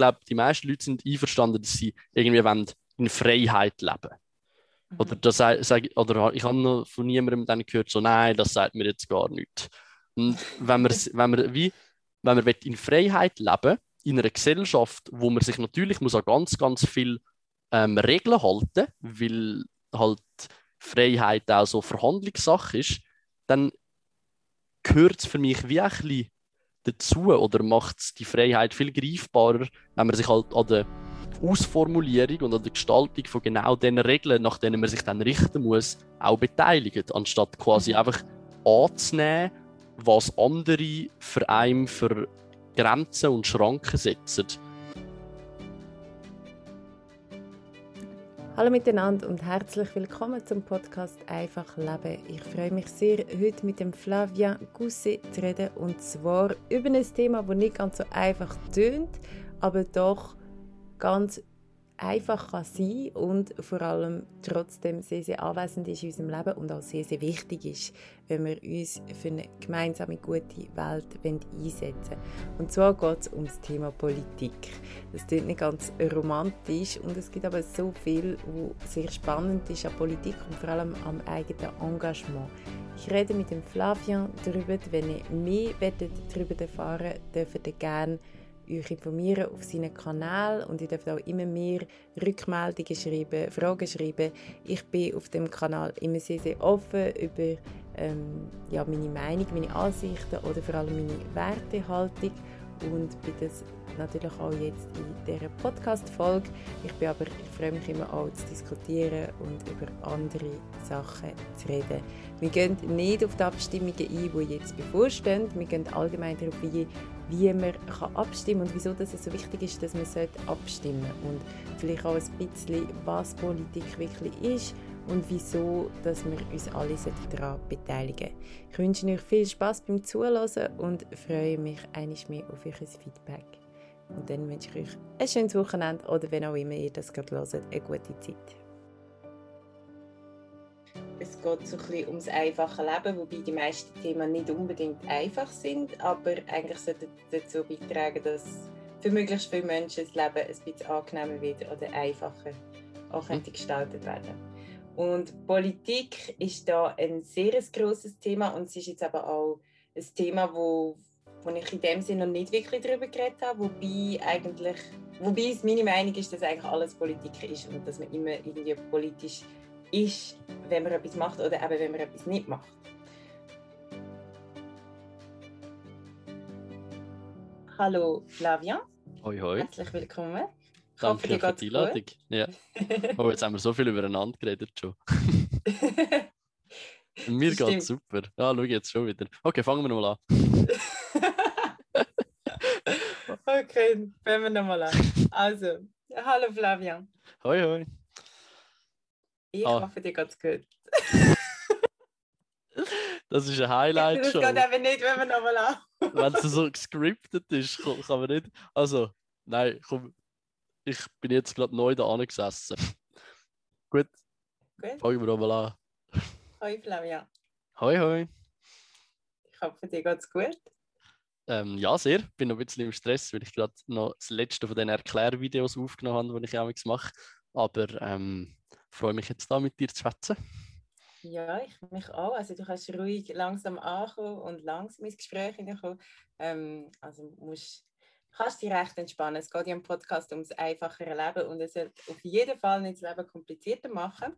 glaube, die meisten Leute sind einverstanden, dass sie irgendwie wollen in Freiheit leben. Mhm. Oder, das, sag, oder ich habe noch von niemandem dann gehört, so nein, das sagt mir jetzt gar nichts. Und wenn man, wenn man, wie, wenn man in Freiheit leben in einer Gesellschaft, wo man sich natürlich muss an ganz, ganz viel ähm, Regeln halten, weil halt Freiheit auch so Verhandlungssache ist, dann gehört es für mich wie ein bisschen dazu oder macht die Freiheit viel greifbarer, wenn man sich halt an der Ausformulierung und an der Gestaltung von genau den Regeln, nach denen man sich dann richten muss, auch beteiligt, anstatt quasi einfach anzunehmen, was andere für einen für Grenzen und Schranken setzen. Hallo miteinander und herzlich willkommen zum Podcast Einfach Leben. Ich freue mich sehr, heute mit dem Flavien Gousset zu reden und zwar über ein Thema, das nicht ganz so einfach tönt, aber doch ganz einfach kann sein und vor allem trotzdem sehr, sehr anwesend ist in unserem Leben und auch sehr, sehr wichtig ist, wenn wir uns für eine gemeinsame gute Welt einsetzen wollen. Und zwar geht es um das Thema Politik. Das klingt nicht ganz romantisch und es gibt aber so viel, was sehr spannend ist an Politik und vor allem am eigenen Engagement. Ich rede mit dem Flavian darüber, wenn ihr mehr darüber erfahren dürft ihr gerne euch informieren auf seinen Kanal und ihr dürft auch immer mehr Rückmeldungen schreiben, Fragen schreiben. Ich bin auf dem Kanal immer sehr, sehr offen über ähm, ja, meine Meinung, meine Ansichten oder vor allem meine Wertehaltung und bin das natürlich auch jetzt in dieser Podcast-Folge. Ich bin aber, ich freue mich immer auch zu diskutieren und über andere Sachen zu reden. Wir gehen nicht auf die Abstimmungen ein, die jetzt bevorstehen. Wir gehen allgemein darauf ein, wie man kann abstimmen und wieso das so wichtig ist, dass man abstimmen sollte. Und vielleicht auch ein bisschen, was Politik wirklich ist und wieso dass wir uns alle daran beteiligen Ich wünsche euch viel Spaß beim Zuhören und freue mich einiges mehr auf euer Feedback. Und dann wünsche ich euch ein schönes Wochenende oder wenn auch immer ihr das gerade hört, eine gute Zeit. Es geht so ein bisschen ums einfache Leben, wobei die meisten Themen nicht unbedingt einfach sind, aber eigentlich sollten dazu beitragen, dass für möglichst viele Menschen das Leben ein bisschen angenehmer wird oder einfacher auch gestaltet werden. Und Politik ist da ein sehr großes Thema und es ist jetzt aber auch ein Thema, wo, wo ich in dem Sinne noch nicht wirklich darüber geredet habe, wobei eigentlich, wobei es meine Meinung ist, dass eigentlich alles Politik ist und dass man immer irgendwie politisch ist, wenn man etwas macht oder eben wenn man etwas nicht macht. Hallo Flavien. Hoi hoi. Herzlich willkommen. Ich Danke hoffe, für die Einladung. Ja. Oh, jetzt haben wir so viel übereinander geredet schon. Mir geht es super. Ja, schau jetzt schon wieder. Okay, fangen wir nochmal an. okay, fangen wir nochmal an. Also, hallo Flavian. Hoi, hoi. Ich ah. hoffe, dir geht's gut. das ist ein Highlight schon. Das geht eben nicht, wenn wir nochmal an. wenn es so gescriptet ist, kann man nicht. Also, nein, komm, ich bin jetzt gerade neu da gesessen. Gut. Gut. Fangen wir nochmal an. Hoi Flavia. Hoi, hoi. Ich hoffe, dir geht's gut. Ähm, ja, sehr. Ich bin noch ein bisschen im Stress, weil ich gerade noch das letzte von den Erklärvideos aufgenommen habe, die ich auch mache. Aber ähm, freue mich jetzt da mit dir zu schwätzen. Ja, ich mich auch. Also du kannst ruhig langsam ankommen und langsam ins Gespräch hineinkommen. Ähm, also musst kannst dich recht entspannen. Es geht ja im Podcast ums einfachere Leben und es wird auf jeden Fall nicht das Leben komplizierter machen.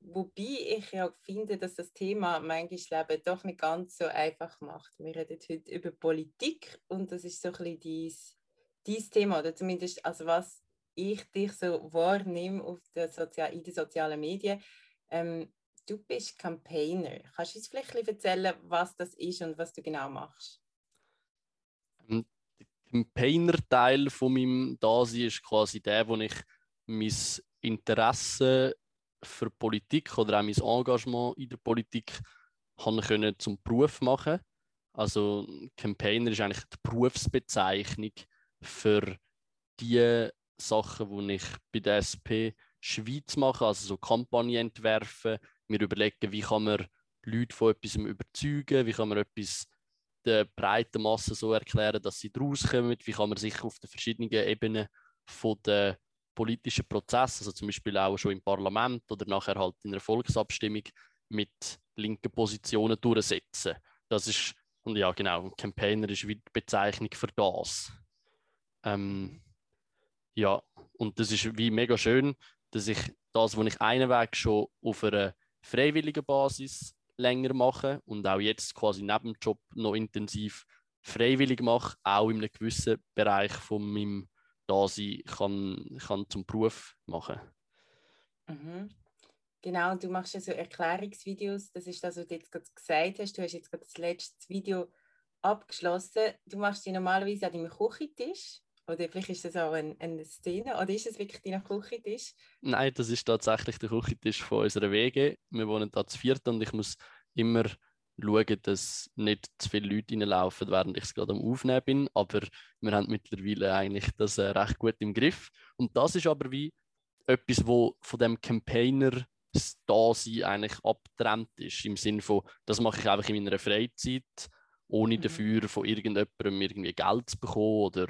Wobei ich ja finde, dass das Thema manchmal Leben doch nicht ganz so einfach macht. Wir reden heute über Politik und das ist so ein bisschen dein, Thema, oder zumindest also was ich dich so wahrnehme auf der Sozial in den sozialen Medien. Ähm, du bist Campaigner. Kannst du uns vielleicht erzählen, was das ist und was du genau machst? Ähm, Campaigner-Teil von meinem Dasein ist quasi der, wo ich mein Interesse für Politik oder auch mein Engagement in der Politik können zum Beruf machen. Also Campaigner ist eigentlich die Berufsbezeichnung für die Sachen, die ich bei der SP Schweiz mache, also so Kampagnen entwerfen, mir überlegen, wie kann man Leute von etwas überzeugen, wie kann man etwas der breiten Masse so erklären, dass sie daraus kommen? Wie kann man sich auf den verschiedenen Ebenen von der politischen Prozess, also zum Beispiel auch schon im Parlament oder nachher halt in einer Volksabstimmung mit linken Positionen durchsetzen? Das ist, und ja genau, Campaigner ist wie die Bezeichnung für das. Ähm, ja, und das ist wie mega schön, dass ich das, was ich einen Weg schon auf einer freiwilligen Basis länger mache und auch jetzt quasi neben dem Job noch intensiv freiwillig mache, auch in einem gewissen Bereich von meinem Dasein kann, kann zum Beruf machen. Mhm. Genau, du machst ja so Erklärungsvideos, das ist das, was du jetzt gerade gesagt hast. Du hast jetzt gerade das letzte Video abgeschlossen. Du machst die normalerweise an deinem Küchentisch oder vielleicht ist das auch eine, eine Szene. Oder ist es wirklich dein Küchentisch? Nein, das ist tatsächlich der Küchentisch von unserer WG. Wir wohnen da zu viert und ich muss immer schauen, dass nicht zu viele Leute reinlaufen, während ich es gerade am Aufnehmen bin. Aber wir haben mittlerweile eigentlich das äh, recht gut im Griff. Und das ist aber wie etwas, wo von dem Campaigner da sein eigentlich abgetrennt ist. Im Sinne von, das mache ich einfach in meiner Freizeit, ohne mhm. dafür von irgendjemandem irgendwie Geld zu bekommen oder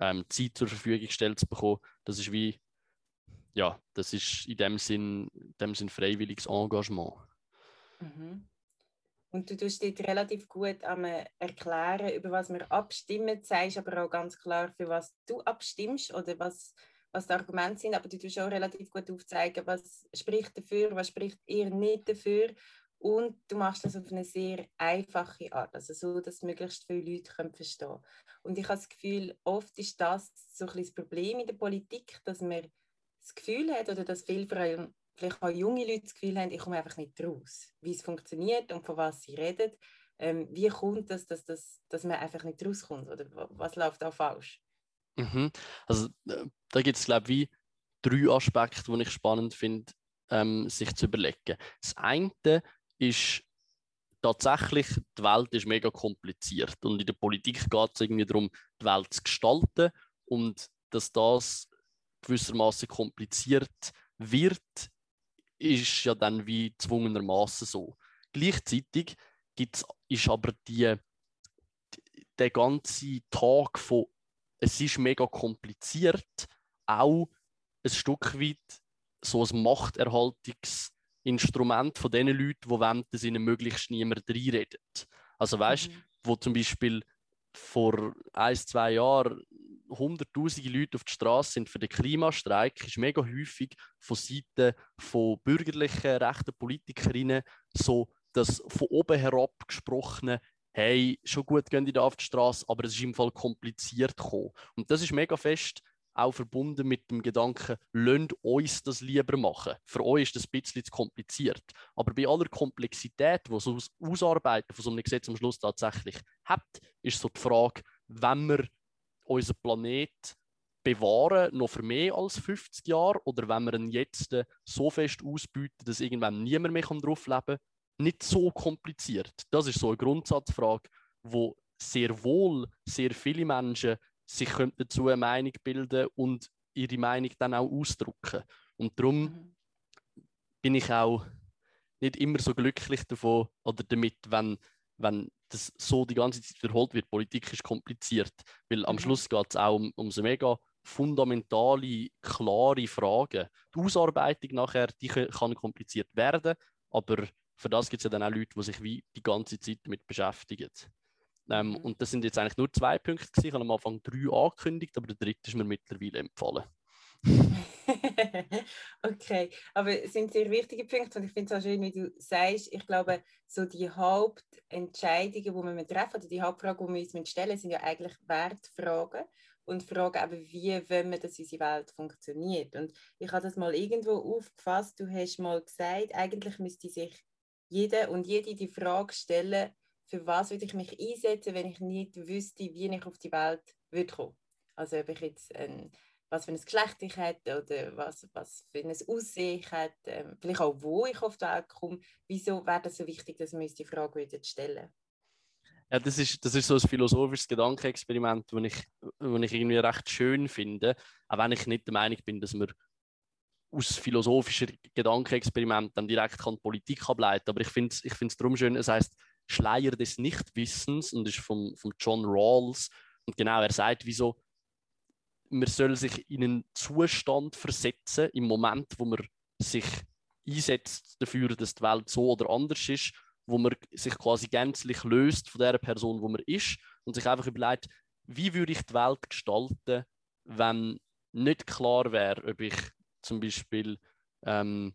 ähm, Zeit zur Verfügung gestellt zu bekommen. Das ist wie, ja, das ist in dem Sinn, in dem Sinn freiwilliges Engagement. Mhm. Und du tust dort relativ gut am erklären, über was wir abstimmen, sagst aber auch ganz klar, für was du abstimmst oder was, was die Argumente sind, aber du tust auch relativ gut aufzeigen, was spricht dafür, was spricht eher nicht dafür und du machst das auf eine sehr einfache Art, also so, dass möglichst viele Leute können verstehen können. Und ich habe das Gefühl, oft ist das so ein das Problem in der Politik, dass man das Gefühl hat, oder dass viele, vor vielleicht auch junge Leute das Gefühl haben, ich komme einfach nicht raus, wie es funktioniert und von was sie reden. Ähm, wie kommt das, dass, dass, dass man einfach nicht rauskommt? Oder was läuft da falsch? Mhm. Also äh, da gibt es, glaube ich, drei Aspekte, die ich spannend finde, ähm, sich zu überlegen. Das eine ist tatsächlich, die Welt ist mega kompliziert und in der Politik geht es irgendwie darum, die Welt zu gestalten und dass das gewissermaßen kompliziert wird, ist ja dann wie zwungenermaßen so. Gleichzeitig gibt's, ist aber die, der ganze Tag von es ist mega kompliziert, auch ein Stück weit so ein Machterhaltungs- Instrument von den Leuten, die wollen, dass ihnen möglichst niemand reinredet. Also weißt du, mhm. wo zum Beispiel vor ein, zwei Jahren hunderttausende Leute auf der Straße sind für den Klimastreik, ist mega häufig von Seiten von bürgerlichen, rechten Politikerinnen so das von oben herab gesprochene hey, schon gut gehen die da auf die Straße, aber es ist im Fall kompliziert gekommen. Und das ist mega fest auch verbunden mit dem Gedanken, lasst uns das lieber machen. Für euch ist das ein bisschen zu kompliziert. Aber bei aller Komplexität, die so das Ausarbeiten von so einem Gesetz am Schluss tatsächlich hat, ist so die Frage, wenn wir unseren Planet bewahren, noch für mehr als 50 Jahre, oder wenn wir ihn jetzt so fest ausbieten, dass irgendwann niemand mehr drauf leben kann, nicht so kompliziert. Das ist so eine Grundsatzfrage, wo sehr wohl sehr viele Menschen sich dazu eine Meinung bilden und ihre Meinung dann auch ausdrücken. Und darum mhm. bin ich auch nicht immer so glücklich davon oder damit, wenn, wenn das so die ganze Zeit wiederholt wird. Politik ist kompliziert, weil am mhm. Schluss geht es auch um, um so mega fundamentale, klare Fragen. Die Ausarbeitung nachher, die kann kompliziert werden, aber für das gibt es ja dann auch Leute, die sich wie die ganze Zeit damit beschäftigen. Ähm, mhm. Und das sind jetzt eigentlich nur zwei Punkte gewesen. Ich habe am Anfang drei angekündigt, aber der dritte ist mir mittlerweile empfohlen. okay, aber es sind sehr wichtige Punkte und ich finde es auch schön, wie du sagst, ich glaube, so die Hauptentscheidungen, die wir treffen, oder die Hauptfragen, die wir uns stellen, sind ja eigentlich Wertfragen und Fragen eben, wie wollen wir, dass unsere Welt funktioniert. Und ich habe das mal irgendwo aufgefasst, du hast mal gesagt, eigentlich müsste sich jeder und jede die Frage stellen, für was würde ich mich einsetzen, wenn ich nicht wüsste, wie ich auf die Welt würde kommen. Also ob ich jetzt ein, was für ein Geschlecht ich hätte oder was, was für ein Aussehen ich hätte, ähm, vielleicht auch, wo ich auf die Welt komme. Wieso wäre das so wichtig, dass wir uns die Frage stellen ja, das ist, das ist so ein philosophisches Gedankenexperiment, das ich, ich irgendwie recht schön finde, auch wenn ich nicht der Meinung bin, dass man aus philosophischer Gedankenexperiment dann direkt kann Politik ableiten Aber ich finde es ich darum schön, es heißt Schleier des Nichtwissens und ist von, von John Rawls. Und genau, er sagt, wieso man soll sich in einen Zustand versetzen im Moment, wo man sich einsetzt dafür, dass die Welt so oder anders ist, wo man sich quasi gänzlich löst von der Person, wo man ist und sich einfach überlegt, wie würde ich die Welt gestalten, wenn nicht klar wäre, ob ich zum Beispiel ähm,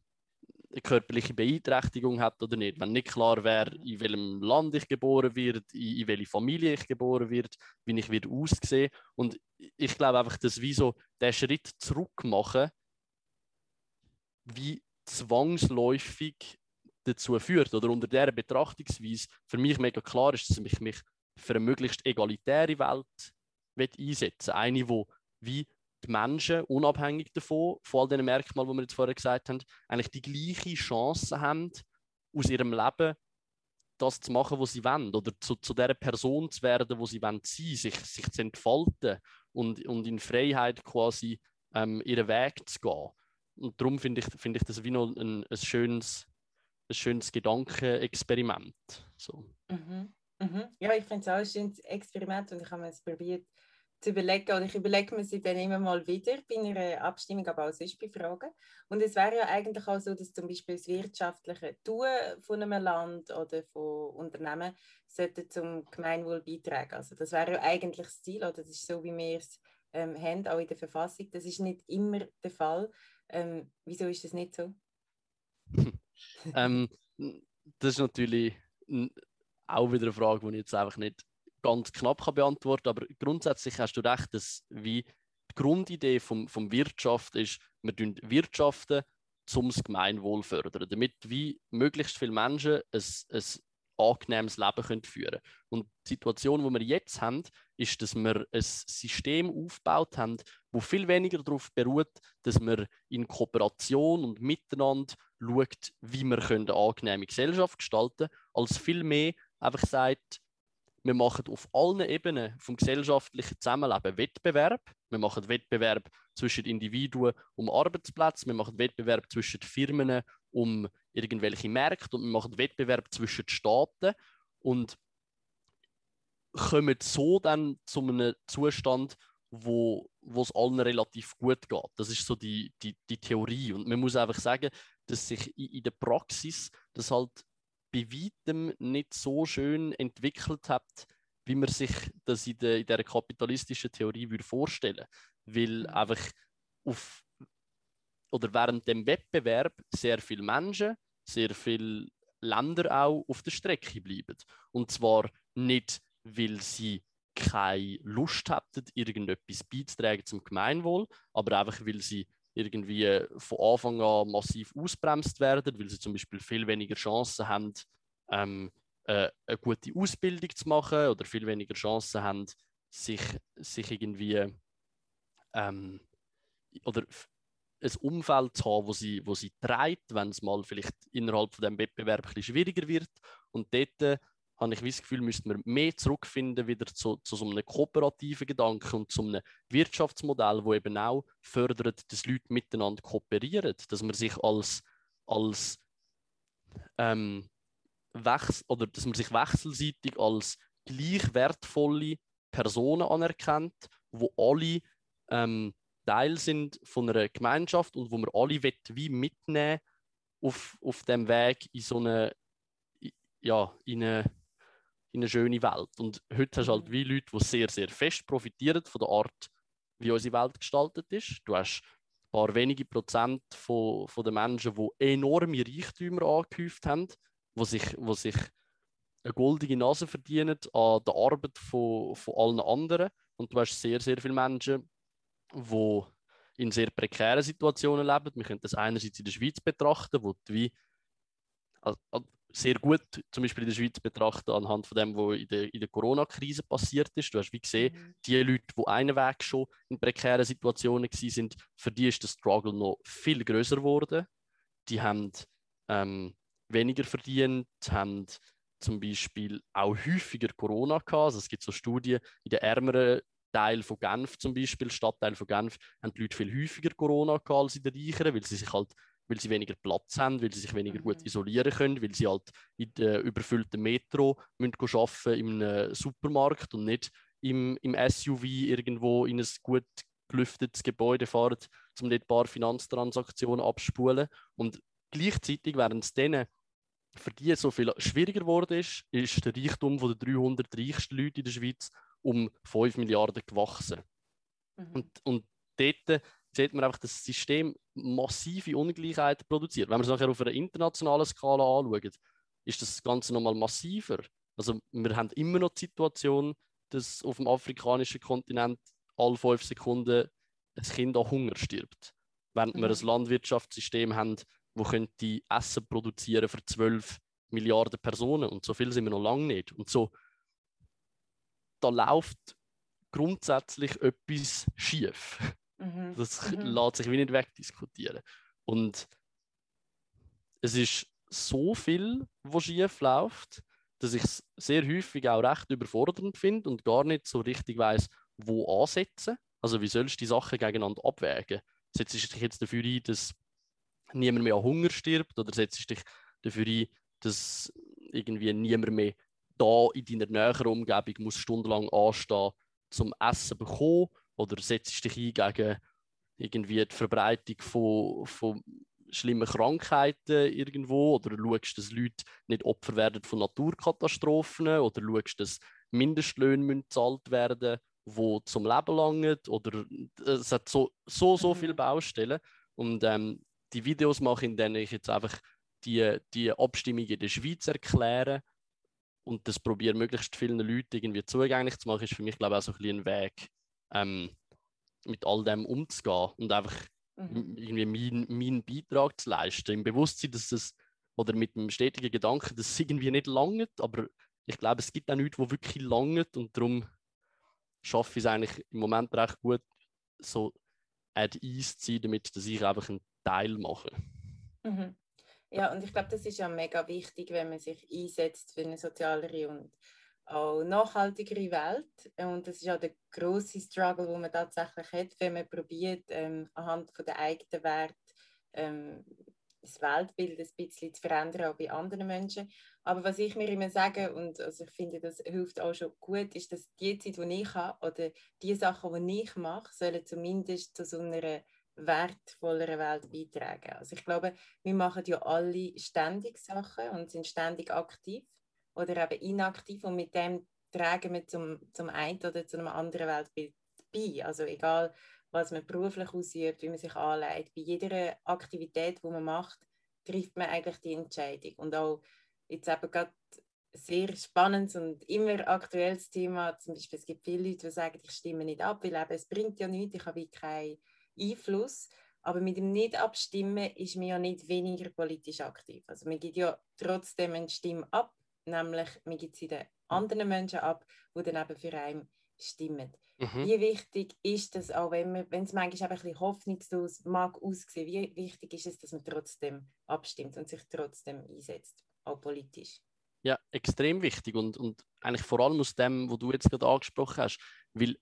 eine körperliche Beeinträchtigung hat oder nicht. Wenn nicht klar wäre, in welchem Land ich geboren werde, in, in welche Familie ich geboren werde, wie ich wird aussehen. Und ich glaube einfach, dass wie so der Schritt zurück machen, wie zwangsläufig dazu führt oder unter dieser Betrachtungsweise für mich mega klar ist, dass ich mich für eine möglichst egalitäre Welt einsetzen will. Eine, wo wie die Menschen, unabhängig davon, von all den Merkmalen, die wir jetzt vorher gesagt haben, eigentlich die gleiche Chance haben, aus ihrem Leben das zu machen, was sie wollen, oder zu, zu der Person zu werden, wo sie wollen sein, sich, sich zu entfalten und, und in Freiheit quasi ähm, ihren Weg zu gehen. Und darum finde ich, find ich das wie noch ein, ein schönes, ein schönes Gedankenexperiment. So. Mhm. Mhm. Ja, ich finde es auch ein schönes Experiment und ich habe es probiert, zu überlegen. Und ich überlege mir sie dann immer mal wieder bei einer Abstimmung, aber auch sonst bei Fragen. Und es wäre ja eigentlich auch so, dass zum Beispiel das wirtschaftliche Tun von einem Land oder von Unternehmen sollte zum Gemeinwohl beitragen. Also das wäre ja eigentlich das Ziel, oder das ist so, wie wir es ähm, haben, auch in der Verfassung. Das ist nicht immer der Fall. Ähm, wieso ist das nicht so? ähm, das ist natürlich auch wieder eine Frage, die ich jetzt einfach nicht ganz knapp kann beantworten kann. Aber grundsätzlich hast du recht, dass wie die Grundidee vom, vom Wirtschaft ist, wir wirtschaften, um das Gemeinwohl fördern, damit wie möglichst viele Menschen ein, ein angenehmes Leben können führen Und die Situation, die wir jetzt haben, ist, dass wir ein System aufgebaut haben, wo viel weniger darauf beruht, dass wir in Kooperation und miteinander schaut, wie wir eine angenehme Gesellschaft gestalten können, als viel mehr einfach sagt, wir machen auf allen Ebenen vom gesellschaftlichen Zusammenleben Wettbewerb. Wir machen Wettbewerb zwischen Individuen um Arbeitsplätze, wir machen Wettbewerb zwischen Firmen um irgendwelche Märkte und wir machen Wettbewerb zwischen Staaten und kommen so dann zu einem Zustand, wo es allen relativ gut geht. Das ist so die, die, die Theorie. Und man muss einfach sagen, dass sich in, in der Praxis das halt bei weitem nicht so schön entwickelt hat, wie man sich das in, der, in dieser kapitalistischen Theorie würde vorstellen Weil mhm. einfach auf oder während dem Wettbewerb sehr viele Menschen, sehr viele Länder auch auf der Strecke bleiben. Und zwar nicht, weil sie keine Lust hätten, irgendetwas beizutragen zum Gemeinwohl, aber einfach, weil sie irgendwie von Anfang an massiv ausbremst werden, weil sie zum Beispiel viel weniger Chancen haben, ähm, äh, eine gute Ausbildung zu machen oder viel weniger Chancen haben, sich, sich irgendwie ähm, oder ein Umfeld zu haben, wo sie, wo sie treibt, wenn es mal vielleicht innerhalb von dem Wettbewerb ein bisschen schwieriger wird. Und dort äh, habe ich das Gefühl, müssten wir mehr zurückfinden wieder zu, zu so einem kooperativen Gedanken und zu einem Wirtschaftsmodell, wo eben auch fördert, dass Leute miteinander kooperieren, dass man sich als, als ähm, wechs oder dass man sich wechselseitig als gleich wertvolle Personen anerkennt, wo alle ähm, Teil sind von einer Gemeinschaft und wo wir alle wie mitnehmen auf, auf dem Weg in so eine ja, in eine in eine schöne Welt. Und heute hast du halt mhm. wie Leute, die sehr, sehr fest profitieren von der Art, wie unsere Welt gestaltet ist. Du hast ein paar wenige Prozent von, von den Menschen, die enorme Reichtümer angehäuft haben, die sich, wo sich eine goldige Nase verdienen an der Arbeit von, von allen anderen. Und du hast sehr, sehr viele Menschen, die in sehr prekären Situationen leben. Wir können das einerseits in der Schweiz betrachten, wo die wie sehr gut zum Beispiel in der Schweiz betrachten anhand von dem, was in der, in der Corona-Krise passiert ist. Du hast wie gesehen, mhm. die Leute, die einen Weg schon in prekären Situationen sind, für die ist der Struggle noch viel größer geworden. Die haben ähm, weniger verdient, haben zum Beispiel auch häufiger Corona gehabt. Also es gibt so Studien in den ärmeren Teil von Genf zum Beispiel, Stadtteil von Genf, haben die Leute viel häufiger Corona gehabt als in den reicheren, weil sie sich halt weil sie weniger Platz haben, weil sie sich weniger Mhm. gut isolieren können, weil sie halt in der überfüllten Metro müssen arbeiten im Supermarkt und nicht im, im SUV irgendwo in ein gut gelüftetes Gebäude fahren, um dort ein paar Finanztransaktionen abspulen. Und gleichzeitig, während es denen für die so viel schwieriger geworden ist, ist der Reichtum der 300 reichsten Leute in der Schweiz um 5 Milliarden gewachsen. Mhm. Und, und dort sieht man einfach, dass das System massive Ungleichheiten produziert. Wenn man es nachher auf einer internationalen Skala anschaut, ist das Ganze nochmal massiver. Also wir haben immer noch die Situation, dass auf dem afrikanischen Kontinent alle fünf Sekunden ein Kind an Hunger stirbt. Während wir Mhm. ein Landwirtschaftssystem haben, wo könnte Essen produzieren für 12 Milliarden Personen und so viel sind wir noch lange nicht. Und so, da läuft grundsätzlich etwas schief. Mhm. Das Mhm. lässt sich wie nicht wegdiskutieren. Und es ist so viel, was schief läuft, dass ich es sehr häufig auch recht überfordernd finde und gar nicht so richtig weiß, wo ansetzen. Also wie sollst du die Sachen gegeneinander abwägen? Setzt du dich jetzt dafür ein, dass niemand mehr an Hunger stirbt oder setzt du dich dafür ein, dass irgendwie niemand mehr da in deiner näheren Umgebung muss stundenlang anstehen zum Essen zu bekommen oder setzt dich ein gegen irgendwie die Verbreitung von, von schlimmen Krankheiten irgendwo? Oder schaust, dass Leute nicht Opfer werden von Naturkatastrophen? Oder schaust, dass Mindestlöhne müssen gezahlt werden wo zum Leben langen? Oder es hat so, so, so Mhm. viele Baustellen. Und ähm, die Videos mache, in denen ich jetzt einfach die, die Abstimmung in der Schweiz erkläre und das probiere möglichst vielen Leuten irgendwie zugänglich zu machen, ist für mich glaube ich auch so ein ein Weg, ähm, mit all dem umzugehen und einfach Mhm. irgendwie meinen meinen Beitrag zu leisten, im Bewusstsein, dass das, oder mit dem stetigen Gedanken, dass es irgendwie nicht langt, aber ich glaube, es gibt auch nichts, wo wirklich langt und darum schaffe ich es eigentlich im Moment recht gut, so at ease zu sein, damit dass ich einfach einen Teil mache. Mhm. Ja, und ich glaube, das ist ja mega wichtig, wenn man sich einsetzt für eine sozialere und auch nachhaltigere Welt. Und das ist ja der große Struggle, den man tatsächlich hat, wenn man probiert, ähm, anhand von der eigenen Wert ähm, das Weltbild ein bisschen zu verändern, auch bei anderen Menschen. Aber was ich mir immer sage, und also ich finde, das hilft auch schon gut, ist, dass die Zeit, die ich habe, oder die Sachen, die ich mache, sollen zumindest zu so einer wertvolleren Welt beitragen. Also ich glaube, wir machen ja alle ständig Sachen und sind ständig aktiv oder eben inaktiv und mit dem tragen wir zum, zum einen oder zu einem anderen Weltbild bei. Also egal, was man beruflich ausübt, wie man sich anlegt, bei jeder Aktivität, die man macht, trifft man eigentlich die Entscheidung. Und auch jetzt eben gerade sehr spannendes und immer aktuelles Thema, zum Beispiel es gibt viele Leute, die sagen, ich stimme nicht ab, weil eben, es bringt ja nichts, ich habe wie keinen Einfluss. Aber mit dem Nicht-Abstimmen ist man ja nicht weniger politisch aktiv. Also man gibt ja trotzdem eine Stimme ab, nämlich man gibt sie den anderen Menschen ab, die dann eben für einen stimmen. Mhm. Wie wichtig ist das, auch wenn, man, wenn es manchmal ein bisschen hoffnungslos mag aussehen, wie wichtig ist es, dass man trotzdem abstimmt und sich trotzdem einsetzt, auch politisch? Ja, extrem wichtig und, und eigentlich vor allem aus dem, was du jetzt gerade angesprochen hast, weil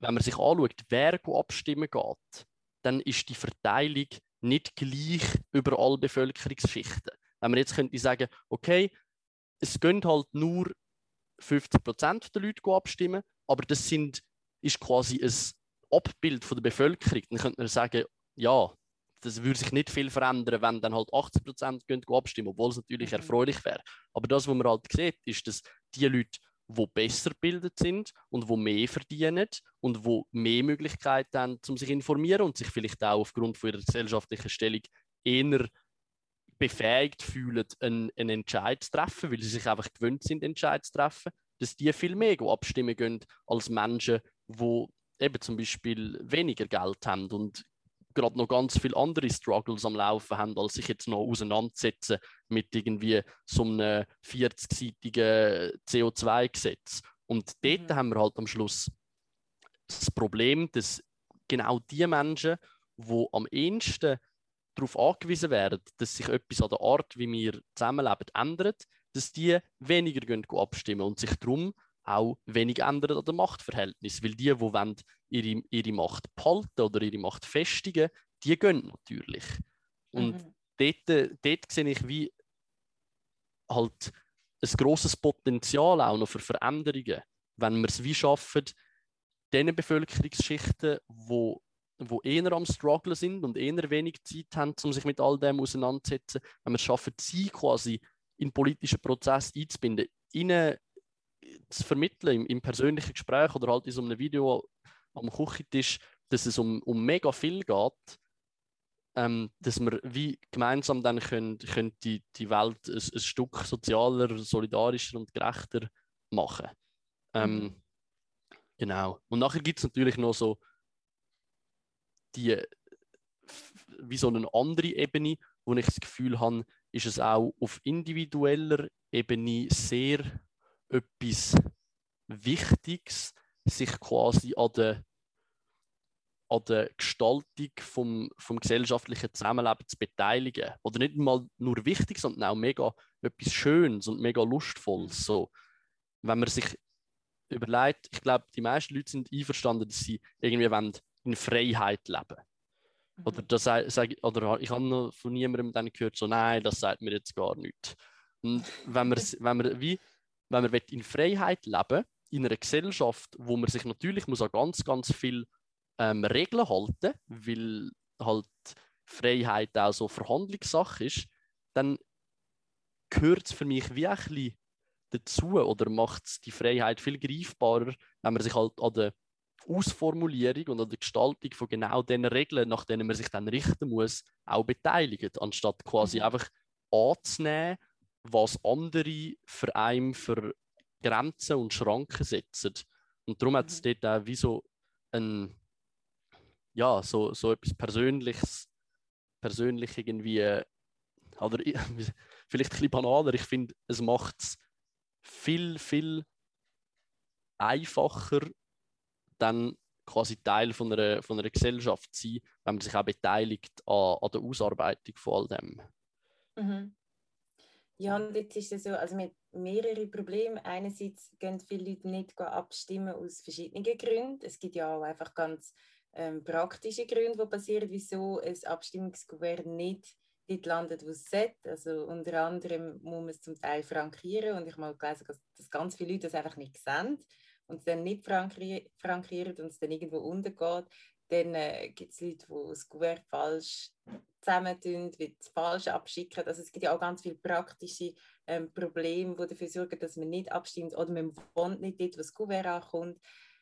wenn man sich anschaut, wer abstimmen geht, dann ist die Verteilung nicht gleich über alle Bevölkerungsschichten. Wenn man jetzt könnte sagen, okay, es gehen halt nur 50% der Leute abstimmen, aber das sind, ist quasi ein Abbild von der Bevölkerung, dann könnte man sagen, ja, das würde sich nicht viel verändern, wenn dann halt 80% gehen abstimmen, obwohl es natürlich Mhm. erfreulich wäre. Aber das, was man halt sieht, ist, dass die Leute, die besser gebildet sind und die mehr verdienen und die mehr Möglichkeiten haben, um sich zu informieren und sich vielleicht auch aufgrund von ihrer gesellschaftlichen Stellung eher befähigt fühlen, einen, einen Entscheid zu treffen, weil sie sich einfach gewöhnt sind, Entscheid zu treffen, dass die viel mehr abstimmen gehen als Menschen, die eben zum Beispiel weniger Geld haben und gerade noch ganz viele andere Struggles am Laufen haben, als sich jetzt noch auseinandersetzen mit irgendwie so einem 40-seitigen CO2-Gesetz. Und dort Mhm. haben wir halt am Schluss das Problem, dass genau die Menschen, die am ehesten darauf angewiesen werden, dass sich etwas an der Art, wie wir zusammenleben, ändert, dass die weniger gehen abstimmen und sich darum auch wenig ändern an dem Machtverhältnis. Weil die, die wollen ihre, ihre Macht behalten oder ihre Macht festigen, die gehen natürlich. Und mhm. dort, dort sehe ich wie halt ein grosses Potenzial auch noch für Veränderungen, wenn wir es wie schaffen, den Bevölkerungsschichten, wo wo eher am Struggle sind und eher wenig Zeit haben, um sich mit all dem auseinanderzusetzen, wenn wir es schaffen, sie quasi in politischen Prozess einzubinden, ihnen zu vermitteln im, im, persönlichen Gespräch oder halt in so einem Video am Küchentisch, dass es um, um mega viel geht, ähm, dass wir wie gemeinsam dann können, können die, die Welt ein, ein Stück sozialer, solidarischer und gerechter machen. Ähm, mhm. Genau. Und nachher gibt es natürlich noch so die, wie so eine andere Ebene, wo ich das Gefühl habe, ist es auch auf individueller Ebene sehr etwas Wichtiges, sich quasi an der, an der Gestaltung vom, vom gesellschaftlichen Zusammenleben zu beteiligen. Oder nicht mal nur wichtig, sondern auch mega etwas Schönes und mega Lustvolles. So, wenn man sich überlegt, ich glaube, die meisten Leute sind einverstanden, dass sie irgendwie wollen, in Freiheit leben. Mhm. Oder, das, sag, oder ich habe noch von niemandem dann gehört, so nein, das sagt mir jetzt gar nichts. Und wenn man, wenn man, wie, wenn man in Freiheit leben in einer Gesellschaft, wo man sich natürlich muss an ganz, ganz viel ähm, Regeln halten weil halt Freiheit auch so Verhandlungssache ist, dann gehört es für mich wie ein bisschen dazu oder macht es die Freiheit viel greifbarer, wenn man sich halt an der Ausformulierung und an der Gestaltung von genau den Regeln, nach denen man sich dann richten muss, auch beteiligt, anstatt quasi mhm. einfach anzunehmen, was andere für einen für Grenzen und Schranken setzen. Und darum mhm. hat es dort auch wie so ein, ja, so, so etwas Persönliches, persönlich irgendwie, oder vielleicht ein bisschen banaler, ich finde, es macht es viel, viel einfacher dann quasi Teil von einer, von einer Gesellschaft sein, wenn man sich auch beteiligt an, an der Ausarbeitung von all dem. Mhm. Ja, und jetzt ist es so, also mit mehrere Probleme. Einerseits gehen viele Leute nicht abstimmen aus verschiedenen Gründen. Es gibt ja auch einfach ganz ähm, praktische Gründe, die passieren, wieso ein Abstimmungsgouvern nicht dort landet, wo es sollte. Also unter anderem muss man es zum Teil frankieren und ich habe mal gelesen, dass ganz viele Leute das einfach nicht sehen und es dann nicht frankieren und es dann irgendwo untergeht, dann äh, gibt es Leute, die das Kuvert falsch zusammentun, es falsch abschicken. Also es gibt ja auch ganz viele praktische ähm, Probleme, die dafür sorgen, dass man nicht abstimmt oder man wohnt nicht dort, wo das Kuvert ankommt.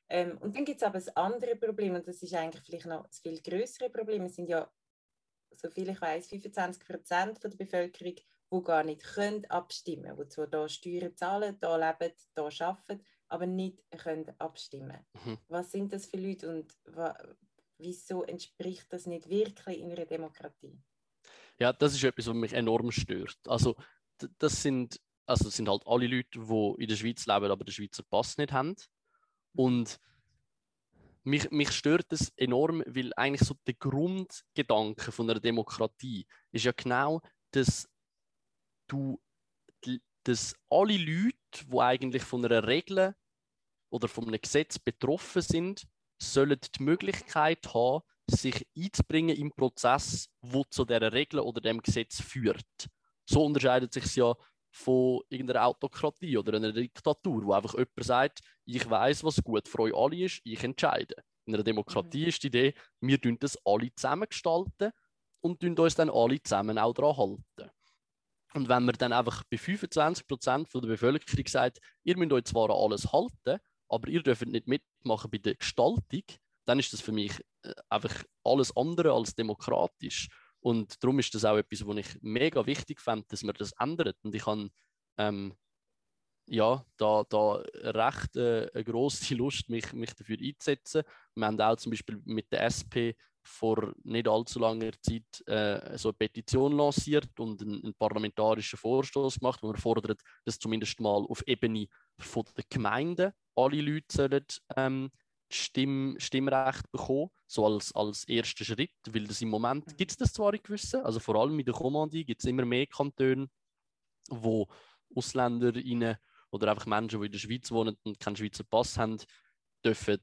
Ähm, und dann gibt es aber ein anderes Problem und das ist eigentlich vielleicht noch das viel größere Problem. Es sind ja, soviel ich weiß, 25 Prozent der Bevölkerung, die gar nicht können abstimmen können, die zwar hier Steuern zahlen, hier leben, hier arbeiten, aber nicht können abstimmen mhm. Was sind das für Leute und wieso entspricht das nicht wirklich in einer Demokratie? Ja, das ist etwas, was mich enorm stört. Also, das sind, also das sind halt alle Leute, die in der Schweiz leben, aber den Schweizer Pass nicht haben. Und mich, mich stört das enorm, weil eigentlich so der Grundgedanke von einer Demokratie ist ja genau, dass du dass alle Leute, die eigentlich von einer Regel oder von einem Gesetz betroffen sind, sollen die Möglichkeit haben, sich einzubringen im Prozess, wo zu dieser Regel oder dem Gesetz führt. So unterscheidet sich ja von irgendeiner Autokratie oder einer Diktatur, wo einfach jemand sagt, ich weiß, was gut für euch alle ist, ich entscheide. In einer Demokratie mhm. ist die Idee, wir tun das alle zusammen gestalten und uns dann alle zusammen auch daran halten. Und wenn man dann einfach bei 25% von der Bevölkerung sagt, ihr müsst euch zwar an alles halten, aber ihr dürft nicht mitmachen bei der Gestaltung, dann ist das für mich äh, einfach alles andere als demokratisch. Und darum ist das auch etwas, was ich mega wichtig fände, dass man das ändert. Und ich habe ähm, ja, da, da recht äh, eine grosse Lust, mich, mich dafür einzusetzen. Wir haben auch zum Beispiel mit der SP vor nicht allzu langer Zeit äh, so eine Petition lanciert und einen, einen, parlamentarischen Vorstoß gemacht, wo wir fordern, dass zumindest mal auf Ebene von der Gemeinden alle Leute sollen, ähm, Stimm, Stimmrecht bekommen, so als, als erster Schritt, weil das im Moment mhm. gibt es das zwar in gewissen, also vor allem in der Kommandie gibt es immer mehr Kantone, wo Ausländer oder einfach Menschen, die in der Schweiz wohnen und keinen Schweizer Pass haben, dürfen,